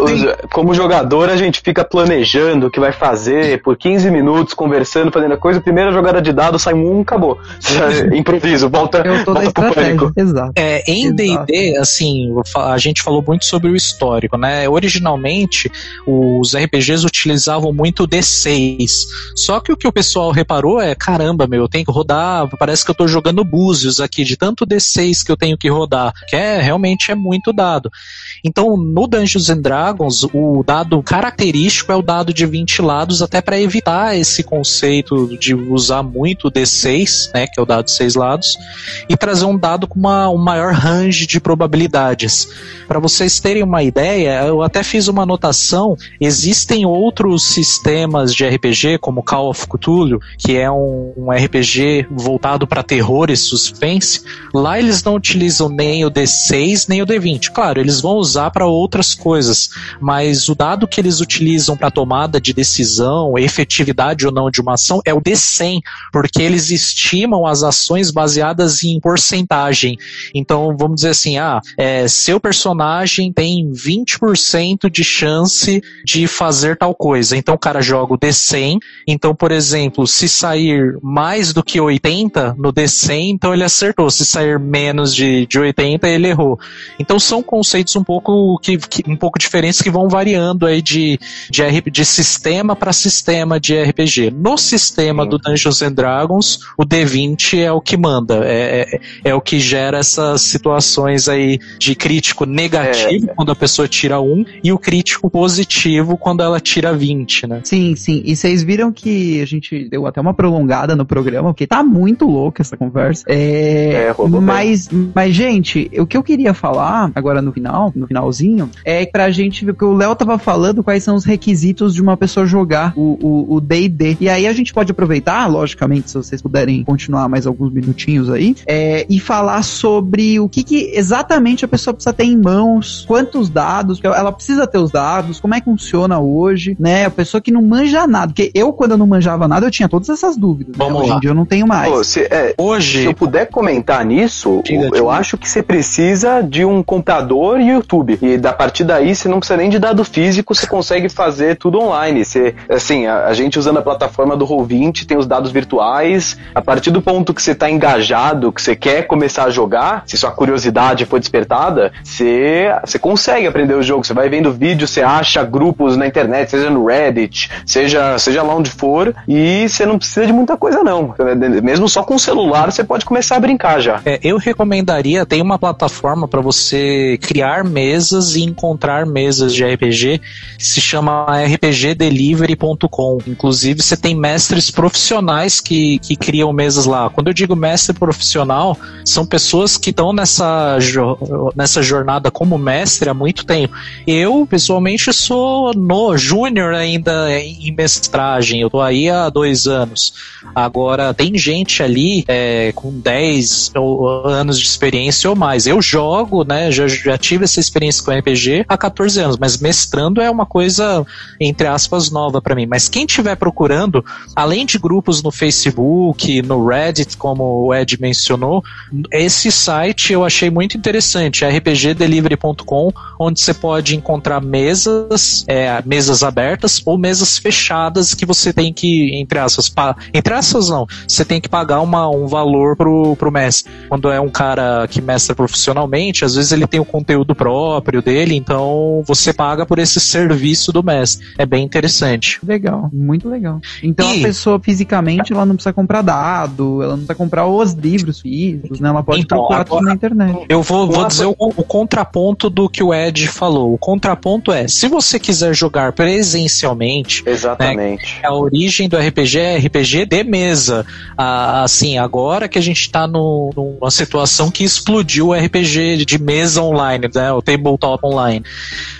os- como jogador, a gente fica planejando o que vai fazer por 15 minutos, conversando, fazendo a coisa. Primeira jogada de dado, sai um, acabou. Improviso, volta, volta pro pânico. Exato. É, em. D&D, assim, a gente falou muito sobre o histórico, né? Originalmente, os RPGs utilizavam muito o D6. Só que o que o pessoal reparou é, caramba, meu, eu tenho que rodar, parece que eu tô jogando búzios aqui, de tanto D6 que eu tenho que rodar, que é, realmente é muito dado. Então, no Dungeons and Dragons, o dado característico é o dado de 20 lados, até para evitar esse conceito de usar muito o D6, né, que é o dado de 6 lados, e trazer um dado com uma, um maior range de probabilidades. Para vocês terem uma ideia, eu até fiz uma anotação, existem outros sistemas de RPG, como Call of Cthulhu, que é um, um RPG voltado para terror e suspense. Lá eles não utilizam nem o D6 nem o D20. Claro, eles vão usar para outras coisas, mas o dado que eles utilizam para tomada de decisão, efetividade ou não de uma ação, é o D100, porque eles estimam as ações baseadas em porcentagem. Então, vamos dizer assim, ah, é, seu personagem tem 20% de chance de fazer tal coisa. Então, o cara joga o D100. Então, por exemplo, se sair mais do que 80 no D100, então ele acertou. Se sair menos de, de 80, ele errou. Então, são conceitos um pouco, que, que- um pouco diferentes que vão variando aí de, de, RP de sistema para sistema de RPG. No sistema Sim. do Dungeons and Dragons, o D20 é o que manda, é, é, é o que gera essas situações aí de crítico negativo quando a pessoa tira um e o crítico positivo quando ela tira 20, né? Sim, sim. E vocês viram que a gente deu até uma prolongada no programa, porque tá muito louca essa conversa. É, É, mas, mas, gente, o que eu queria falar agora no final, no finalzinho, é pra gente ver, porque o Léo tava falando quais são os requisitos de uma pessoa jogar o o- o D&D. e aí a gente pode aproveitar, logicamente, se vocês puderem continuar mais alguns minutinhos aí, é, e falar sobre o que, que exatamente a pessoa precisa ter em mãos, quantos dados, ela precisa ter os dados, como é que funciona hoje, né? A pessoa que não manja nada, porque eu, quando eu não manjava nada, eu tinha todas essas dúvidas. né? Vamos Hoje lá. em dia eu não tenho mais. Pô, se, é, se Hoje, eu puder comentar nisso, Diga, eu acho que você precisa de um computador e YouTube. E da partir daí, você não precisa nem de dado físico, você consegue fazer tudo online. Você, assim, a, a gente usando a plataforma do Roll20 tem os dados virtuais. A partir do ponto que você está engajado, que você quer começar a jogar, se sua curiosidade foi despertada, você, você consegue aprender o jogo. Você vai vendo vídeos, você acha grupos na internet, seja no Reddit, seja, seja lá onde for, e você não precisa de muita coisa, não. Mesmo só com o celular, você pode começar a brincar já. É, eu recomendaria, tem uma plataforma para você criar mesas e encontrar mesas de RPG se chama rpgdelivery.com. Inclusive, você tem mestres profissionais que, que criam mesas lá. Quando eu digo mestre profissional, são pessoas que estão nessa, nessa jornada como mestre há muito tempo. Eu, pessoalmente, sou no júnior ainda em mestragem. Eu tô aí há dois anos. Agora, tem gente ali é, com 10 ou- anos de experiência ou mais. Eu jogo, né? Já, já tive essa experiência com RPG há 14 anos, mas mestrando é uma coisa, entre aspas, nova para mim. Mas quem estiver procurando, além de grupos no Facebook, no Reddit, como o Ed mencionou, esse site eu achei muito interessante, rpgdelivery.com, onde você pode encontrar mesas, é, mesas abertas ou mesas fechadas que você tem que, entre aspas, pa- entre aspas não, você tem que pagar uma, um valor pro, pro mestre. Quando é um cara que mestra profissionalmente, às vezes ele tem o conteúdo próprio dele, então você paga por esse serviço do mestre. É bem interessante. Legal, muito legal. Então E- a pessoa fisicamente ela não precisa comprar dado, ela não precisa comprar os livros físicos, né? Ela pode Então, procurar agora- tudo na internet. Eu vou, vou dizer o, o contraponto do que o Ed falou. O contraponto é, se você quiser jogar presencialmente, Exatamente. a origem do RPG é RPG de mesa. Ah, assim, agora que a gente está numa situação que explodiu o RPG de mesa online, né? O tabletop online.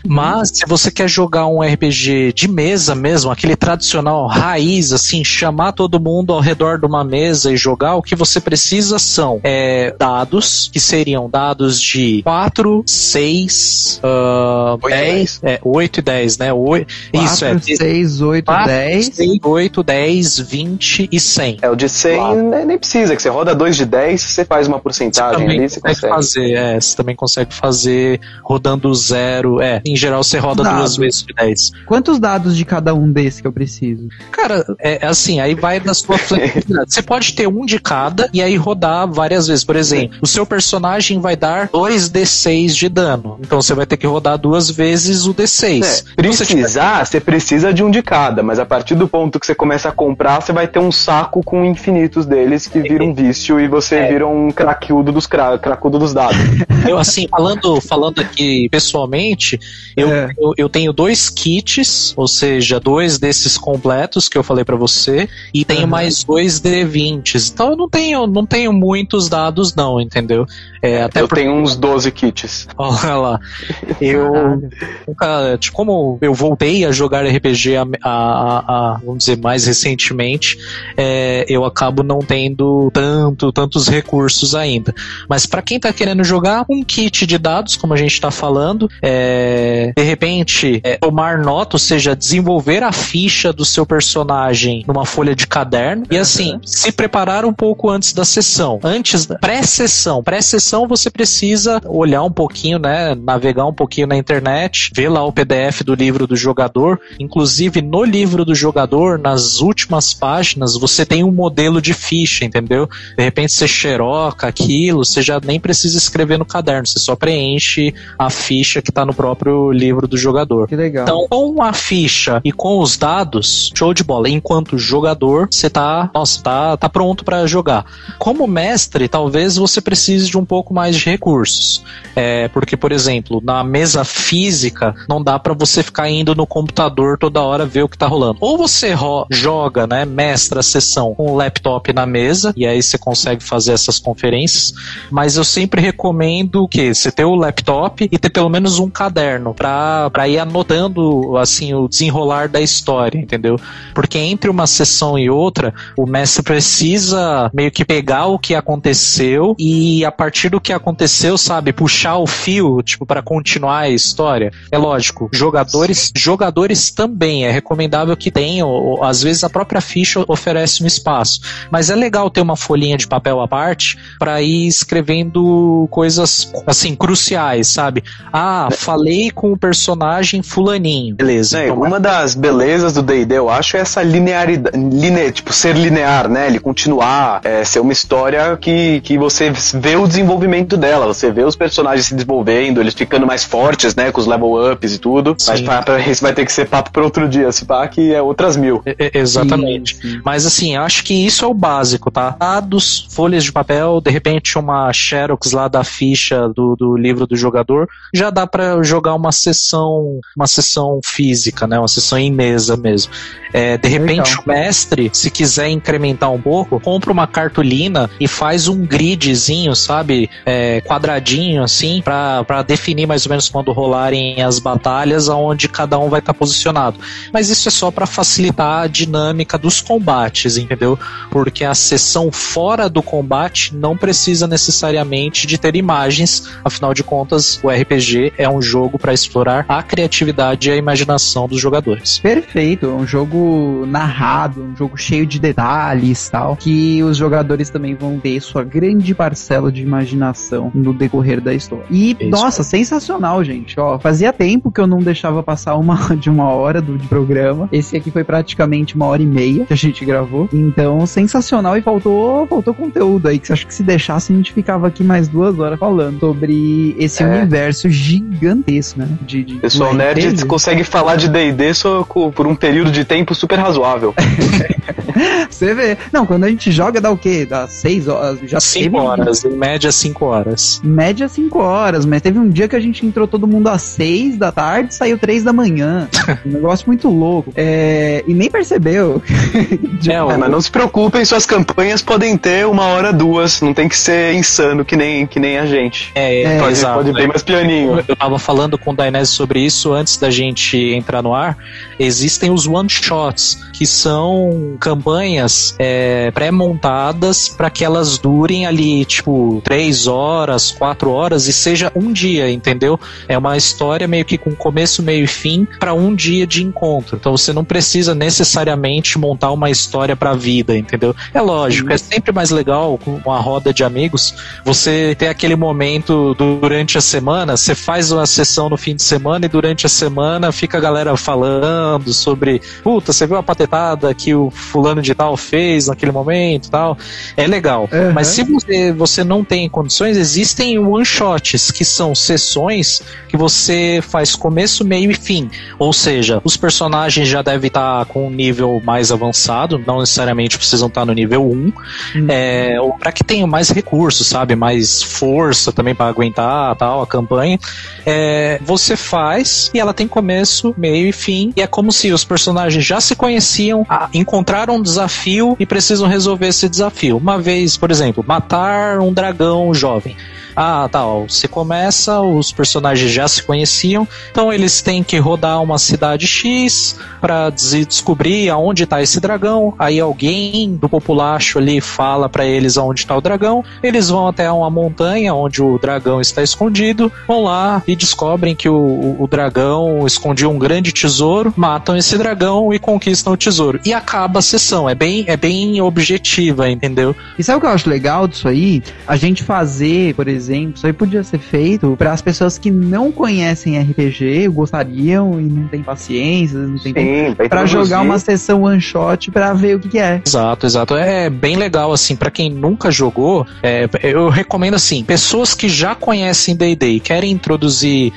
Mas se você quer jogar um RPG de mesa mesmo, aquele tradicional raiz, assim, chamar todo mundo ao redor de uma mesa e jogar, o que você precisa são é, dados, que seriam dados de 4, 6, uh, 10, é, 8 e 10, né? 8, 4, isso, é. 6, 8, 4, 10. 6, 8, 10, 20 e 100. É, o de 100 né, nem precisa, que você roda 2 de 10, você faz uma porcentagem você ali, você consegue. consegue. fazer, é, você também consegue fazer rodando zero, é, em geral você roda Dados. duas vezes de 10. Quantos dados de cada um desse que eu preciso? Cara, é assim, aí vai da sua flexibilidade. Você pode ter um de cada e aí rodar várias vezes. Por exemplo, o seu personagem vai dar 2d6 de dano. Então você vai ter que rodar duas vezes o d6. É, Então, precisar, você precisa de um de cada, mas a partir do ponto que você começa a comprar, você vai ter um saco com infinitos deles que vira um vício e você É. vira um cracudo dos, cra cracudo dos dados. Eu, assim, falando, falando aqui pessoalmente, eu, É. eu, eu tenho dois kits, ou seja, dois desses completos que eu falei pra você, e tenho Aham. mais dois D20s. Então eu não tenho, não tenho muitos dados, não, entendeu? É, até eu porque, tenho uns 12 kits. olha lá, eu nunca, tipo, como eu voltei a jogar RPG a, a- a- a, vamos dizer, mais recentemente, é, eu acabo não tendo tanto, tantos recursos ainda. Mas pra quem tá querendo jogar, um kit de dados, como a gente tá falando, é, de repente, é, tomar nota, ou seja, desenvolver a ficha do seu personagem numa folha de caderno. E assim, se preparar um pouco antes da sessão. Antes da pré-sessão. Pré-sessão você precisa olhar um pouquinho, né? Navegar um pouquinho na internet, ver lá o PDF do livro do jogador. Inclusive, no livro do jogador, nas últimas páginas, você tem um modelo de ficha, entendeu? De repente você xeroca aquilo, você já nem precisa escrever no caderno, você só preenche a ficha que tá no próprio livro do jogador. Que legal. Então, com a ficha e com os dados, show de bola. Enquanto jogador, você tá, nossa, tá, tá pronto pra jogar. Como mestre, talvez você precise de um pouco mais de recursos. É, porque, por exemplo, na mesa física, não dá pra você ficar indo no computador toda hora ver o que tá rolando. Ou você ro- joga, né, mestra a sessão com o laptop na mesa, e aí você consegue fazer essas conferências. Mas eu sempre recomendo o quê? Você ter o laptop e ter pelo menos um caderno pra, pra ir anotando, assim, o desenrolar da história, entendeu? Porque entre uma sessão e outra, o mestre precisa meio que pegar o que aconteceu e a partir do que aconteceu, sabe, puxar o fio, tipo, para continuar a história. É lógico, jogadores, jogadores também é recomendável que tenham, ou, às vezes a própria ficha oferece um espaço, mas é legal ter uma folhinha de papel à parte para ir escrevendo coisas assim cruciais, sabe? Ah, falei com o personagem fulaninho. Beleza. É, então uma das belezas do D&D, eu acho, é essa linearidade, line, tipo, ser linear, né? Ele continuar, é, ser uma história que, que você vê o desenvolvimento dela, você vê os personagens se desenvolvendo, eles ficando mais fortes, né? Com os level ups e tudo. Mas Sim. pra, pra, isso vai ter que ser papo pra outro dia, se pá, que é outras mil. É, é, exatamente. Sim, sim. Mas assim, eu acho que isso é o básico, tá? Dados, folhas de papel, de repente uma xerox lá da ficha do, do livro do jogador, já dá pra jogar uma sessão, uma sessão física, né? Uma sessão em mesa mesmo. É, de repente Legal. o mestre, se quiser incrementar um pouco, compra uma cartolina e faz um gridzinho, sabe? É, quadradinho assim, pra, pra definir mais ou menos quando rolarem as batalhas, aonde cada um vai estar posicionado. Mas isso é só pra facilitar a dinâmica dos combates, entendeu? Porque a sessão fora do combate não precisa necessariamente de ter imagens, afinal de contas, o RPG é um jogo para explorar a criatividade e a imaginação dos jogadores. Perfeito, é um jogo narrado, um jogo cheio de detalhes tal, que os jogadores também vão ter sua grande parcela de imaginação no decorrer da história. E, Isso. nossa, sensacional, gente. Ó, fazia tempo que eu não deixava passar uma de uma hora do de programa. Esse aqui foi praticamente uma hora e meia que a gente gravou. Então, sensacional e faltou, faltou conteúdo aí, que acha que se deixasse a gente ficava aqui mais duas horas falando sobre esse É. universo gigantesco, né? De, de Pessoal nerd RPG. consegue falar de D&D só por um período de tempo super razoável. Você vê. Não, quando a gente joga dá o quê? Dá seis horas. Já teve 5 horas, em média 5 horas. Média cinco horas, mas teve um dia que a gente entrou todo mundo às seis da tarde e saiu três da manhã. um negócio muito louco. É, e nem percebeu. É, o- É, mas não se preocupem, suas campanhas podem ter uma hora, duas. Não tem que ser insano que nem, que nem a gente. é, É, Pode, exato. pode bem mais pianinho. Eu tava falando com o Dainese sobre isso antes da gente entrar no ar. Existem os one shots, que são campanhas é, pré-montadas para que elas durem ali, tipo, três horas, quatro horas e seja um dia, entendeu? É uma história meio que com começo, meio e fim para um dia de encontro. Então você não precisa necessariamente montar uma história para a vida, entendeu? É lógico, é sempre mais legal com uma roda de amigos você ter aquele momento durante a semana, você faz uma sessão no fim de semana e durante a semana fica a galera falando sobre, puta, você viu a patetada que o fulano de tal fez naquele momento tal. É legal. Uhum. Mas se você, você não tem condições, existem one-shots, que são sessões que você faz começo, meio e fim. Ou seja, os personagens já devem estar com um nível mais avançado, não necessariamente precisam estar no nível 1, uhum. é, para que tenham mais recursos, sabe? Mais força também para aguentar tal, a campanha. É, você faz e ela tem começo, meio e fim, e é como se os personagens já se conheciam, encontraram um desafio e precisam resolver esse desafio. Uma vez, por exemplo, matar um dragão jovem. Ah, tá. Ó, você começa, os personagens já se conheciam, então eles têm que rodar uma cidade X para descobrir aonde está esse dragão. Aí alguém do populacho ali fala para eles aonde está o dragão. Eles vão até uma montanha onde o dragão está escondido, vão lá e descobrem que o, o, o dragão escondia um grande tesouro, matam esse dragão e conquistam o tesouro. E acaba a sessão. É bem, é bem objetiva, entendeu? E sabe o que eu acho legal disso aí? A gente fazer, por exemplo, exemplo, isso aí podia ser feito para as pessoas que não conhecem RPG, gostariam e não tem paciência, não tem para jogar uma sessão one shot para ver o que, que, é. Exato, exato. É bem legal assim para quem nunca jogou. É, eu recomendo assim, pessoas que já conhecem D&D e querem introduzir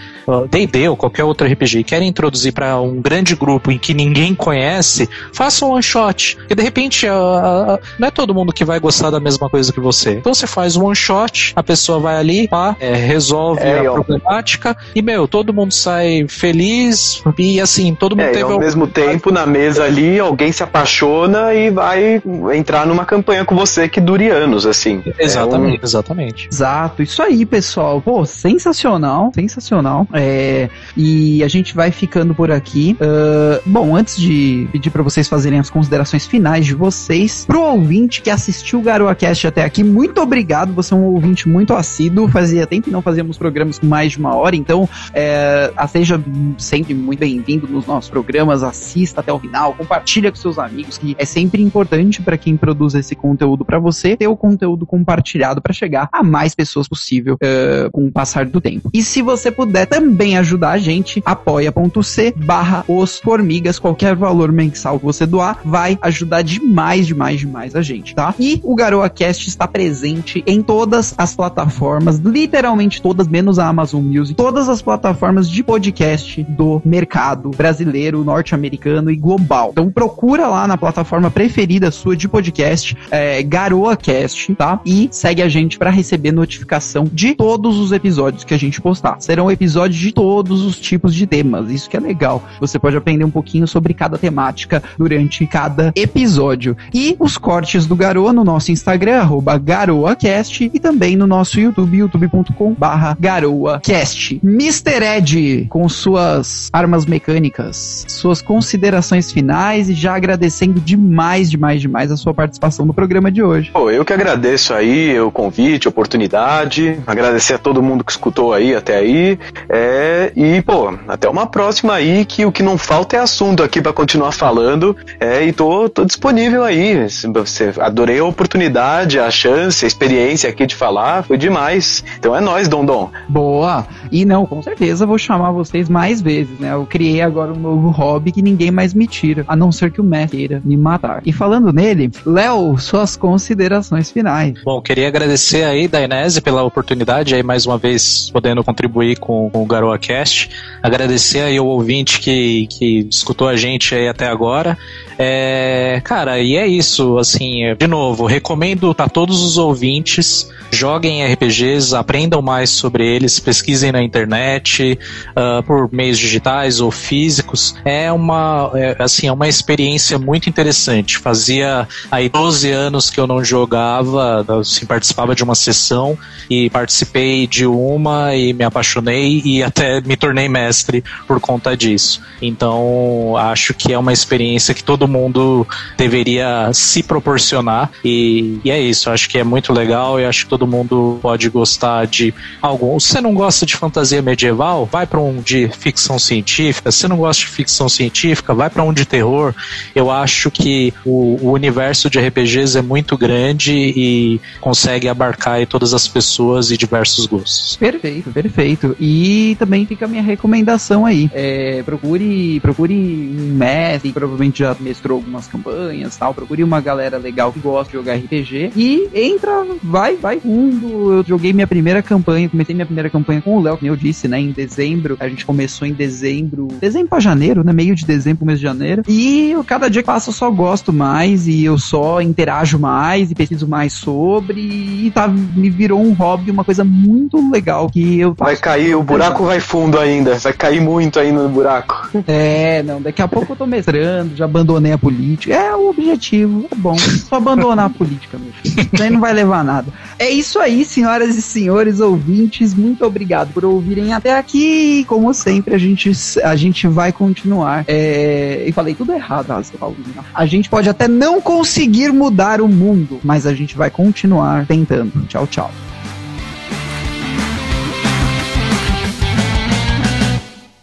D&D ou qualquer outro RPG, querem introduzir para um grande grupo em que ninguém conhece, façam um one shot. Porque de repente uh, uh, não é todo mundo que vai gostar da mesma coisa que você. Então você faz um one shot, a pessoa vai vai ali, pá, é, resolve é, a problemática e, meu, todo mundo sai feliz e assim, todo mundo é, teve. ao mesmo tempo, na mesa ali, alguém se apaixona e vai entrar numa campanha com você que dure anos, assim. Exatamente, é um... exatamente. Exato, isso aí, pessoal. Pô, sensacional, sensacional. É, e a gente vai ficando por aqui. Uh, bom, antes de pedir para vocês fazerem as considerações finais de vocês, pro ouvinte que assistiu o GaroaCast até aqui, muito obrigado. Você é um ouvinte muito assíduo assíduo. Fazia tempo que não fazíamos programas com mais de uma hora, então é, seja sempre muito bem-vindo nos nossos programas. Assista até o final, compartilha com seus amigos, que é sempre importante para quem produz esse conteúdo para você ter o conteúdo compartilhado para chegar a mais pessoas possível uh, com o passar do tempo. E se você puder também ajudar a gente, apoia.c barra os formigas, qualquer valor mensal que você doar, vai ajudar demais, demais, demais a gente, tá? E o Garoa Cast está presente em todas as plataformas plataformas, literalmente todas, menos a Amazon Music, todas as plataformas de podcast do mercado brasileiro, norte-americano e global. Então procura lá na plataforma preferida sua de podcast, é, GaroaCast, tá? E segue a gente para receber notificação de todos os episódios que a gente postar. Serão episódios de todos os tipos de temas, isso que é legal. Você pode aprender um pouquinho sobre cada temática durante cada episódio. E os cortes do Garoa no nosso Instagram, arroba GaroaCast, e também no nosso YouTube YouTube, youtube.com barra garoacast. Mr. Ed, com suas armas mecânicas, suas considerações finais e já agradecendo demais, demais, demais a sua participação no programa de hoje. Pô, eu que agradeço aí o convite, a oportunidade, agradecer a todo mundo que escutou aí até aí, é, e pô, até uma próxima aí, que o que não falta é assunto aqui para continuar falando, é, e tô, tô disponível aí, adorei a oportunidade, a chance, a experiência aqui de falar, foi demais mais. Então é nós, Dondon. Boa. E não, com certeza vou chamar vocês mais vezes, né? Eu criei agora um novo hobby que ninguém mais me tira, a não ser que o Matt queira me matar. E falando nele, Léo, suas considerações finais. Bom, queria agradecer aí, Dainese, pela oportunidade aí mais uma vez podendo contribuir com, com o GaroaCast. Agradecer aí o ouvinte que, que escutou a gente aí até agora. É, cara, e é isso, assim, de novo, recomendo a todos os ouvintes joguem RPG RPGs, aprendam mais sobre eles, pesquisem na internet, uh, por meios digitais ou físicos. É uma, é, assim, é uma experiência muito interessante. Fazia aí 12 anos que eu não jogava, assim, participava de uma sessão e participei de uma e me apaixonei e até me tornei mestre por conta disso. Então, acho que é uma experiência que todo mundo deveria se proporcionar e, e é isso. Acho que é muito legal e acho que todo mundo pode gostar de algum. Se você não gosta de fantasia medieval, vai para um de ficção científica. Se não gosta de ficção científica, vai para um de terror. Eu acho que o, o, universo de RPGs é muito grande e consegue abarcar todas as pessoas e diversos gostos. Perfeito, perfeito. E também fica a minha recomendação aí. É, procure, procure um mestre, provavelmente já mestrou algumas campanhas, tal. Procure uma galera legal que gosta de jogar RPG e entra, vai, vai fundo. Eu joguei minha primeira campanha, comecei minha primeira campanha com o Léo, como eu disse, né, em dezembro. A gente começou em dezembro, dezembro pra janeiro, né, meio de dezembro, começo de janeiro. E eu, cada dia que passa eu só gosto mais e eu só interajo mais e pesquiso mais sobre e tá, me virou um hobby, uma coisa muito legal que eu Vai cair, o buraco vai fundo ainda, vai cair muito ainda no buraco. É, não, daqui a pouco eu tô mestrando, já abandonei a política. É o objetivo, é bom. Só abandonar a política, meu filho. Isso aí não vai levar a nada. É isso aí, senhoras e senhores ouvintes. Muito obrigado por ouvirem até aqui. Como sempre, a gente, a gente vai continuar. É... Eu falei tudo errado, A gente pode até não conseguir mudar o mundo, mas a gente vai continuar tentando. Tchau, tchau.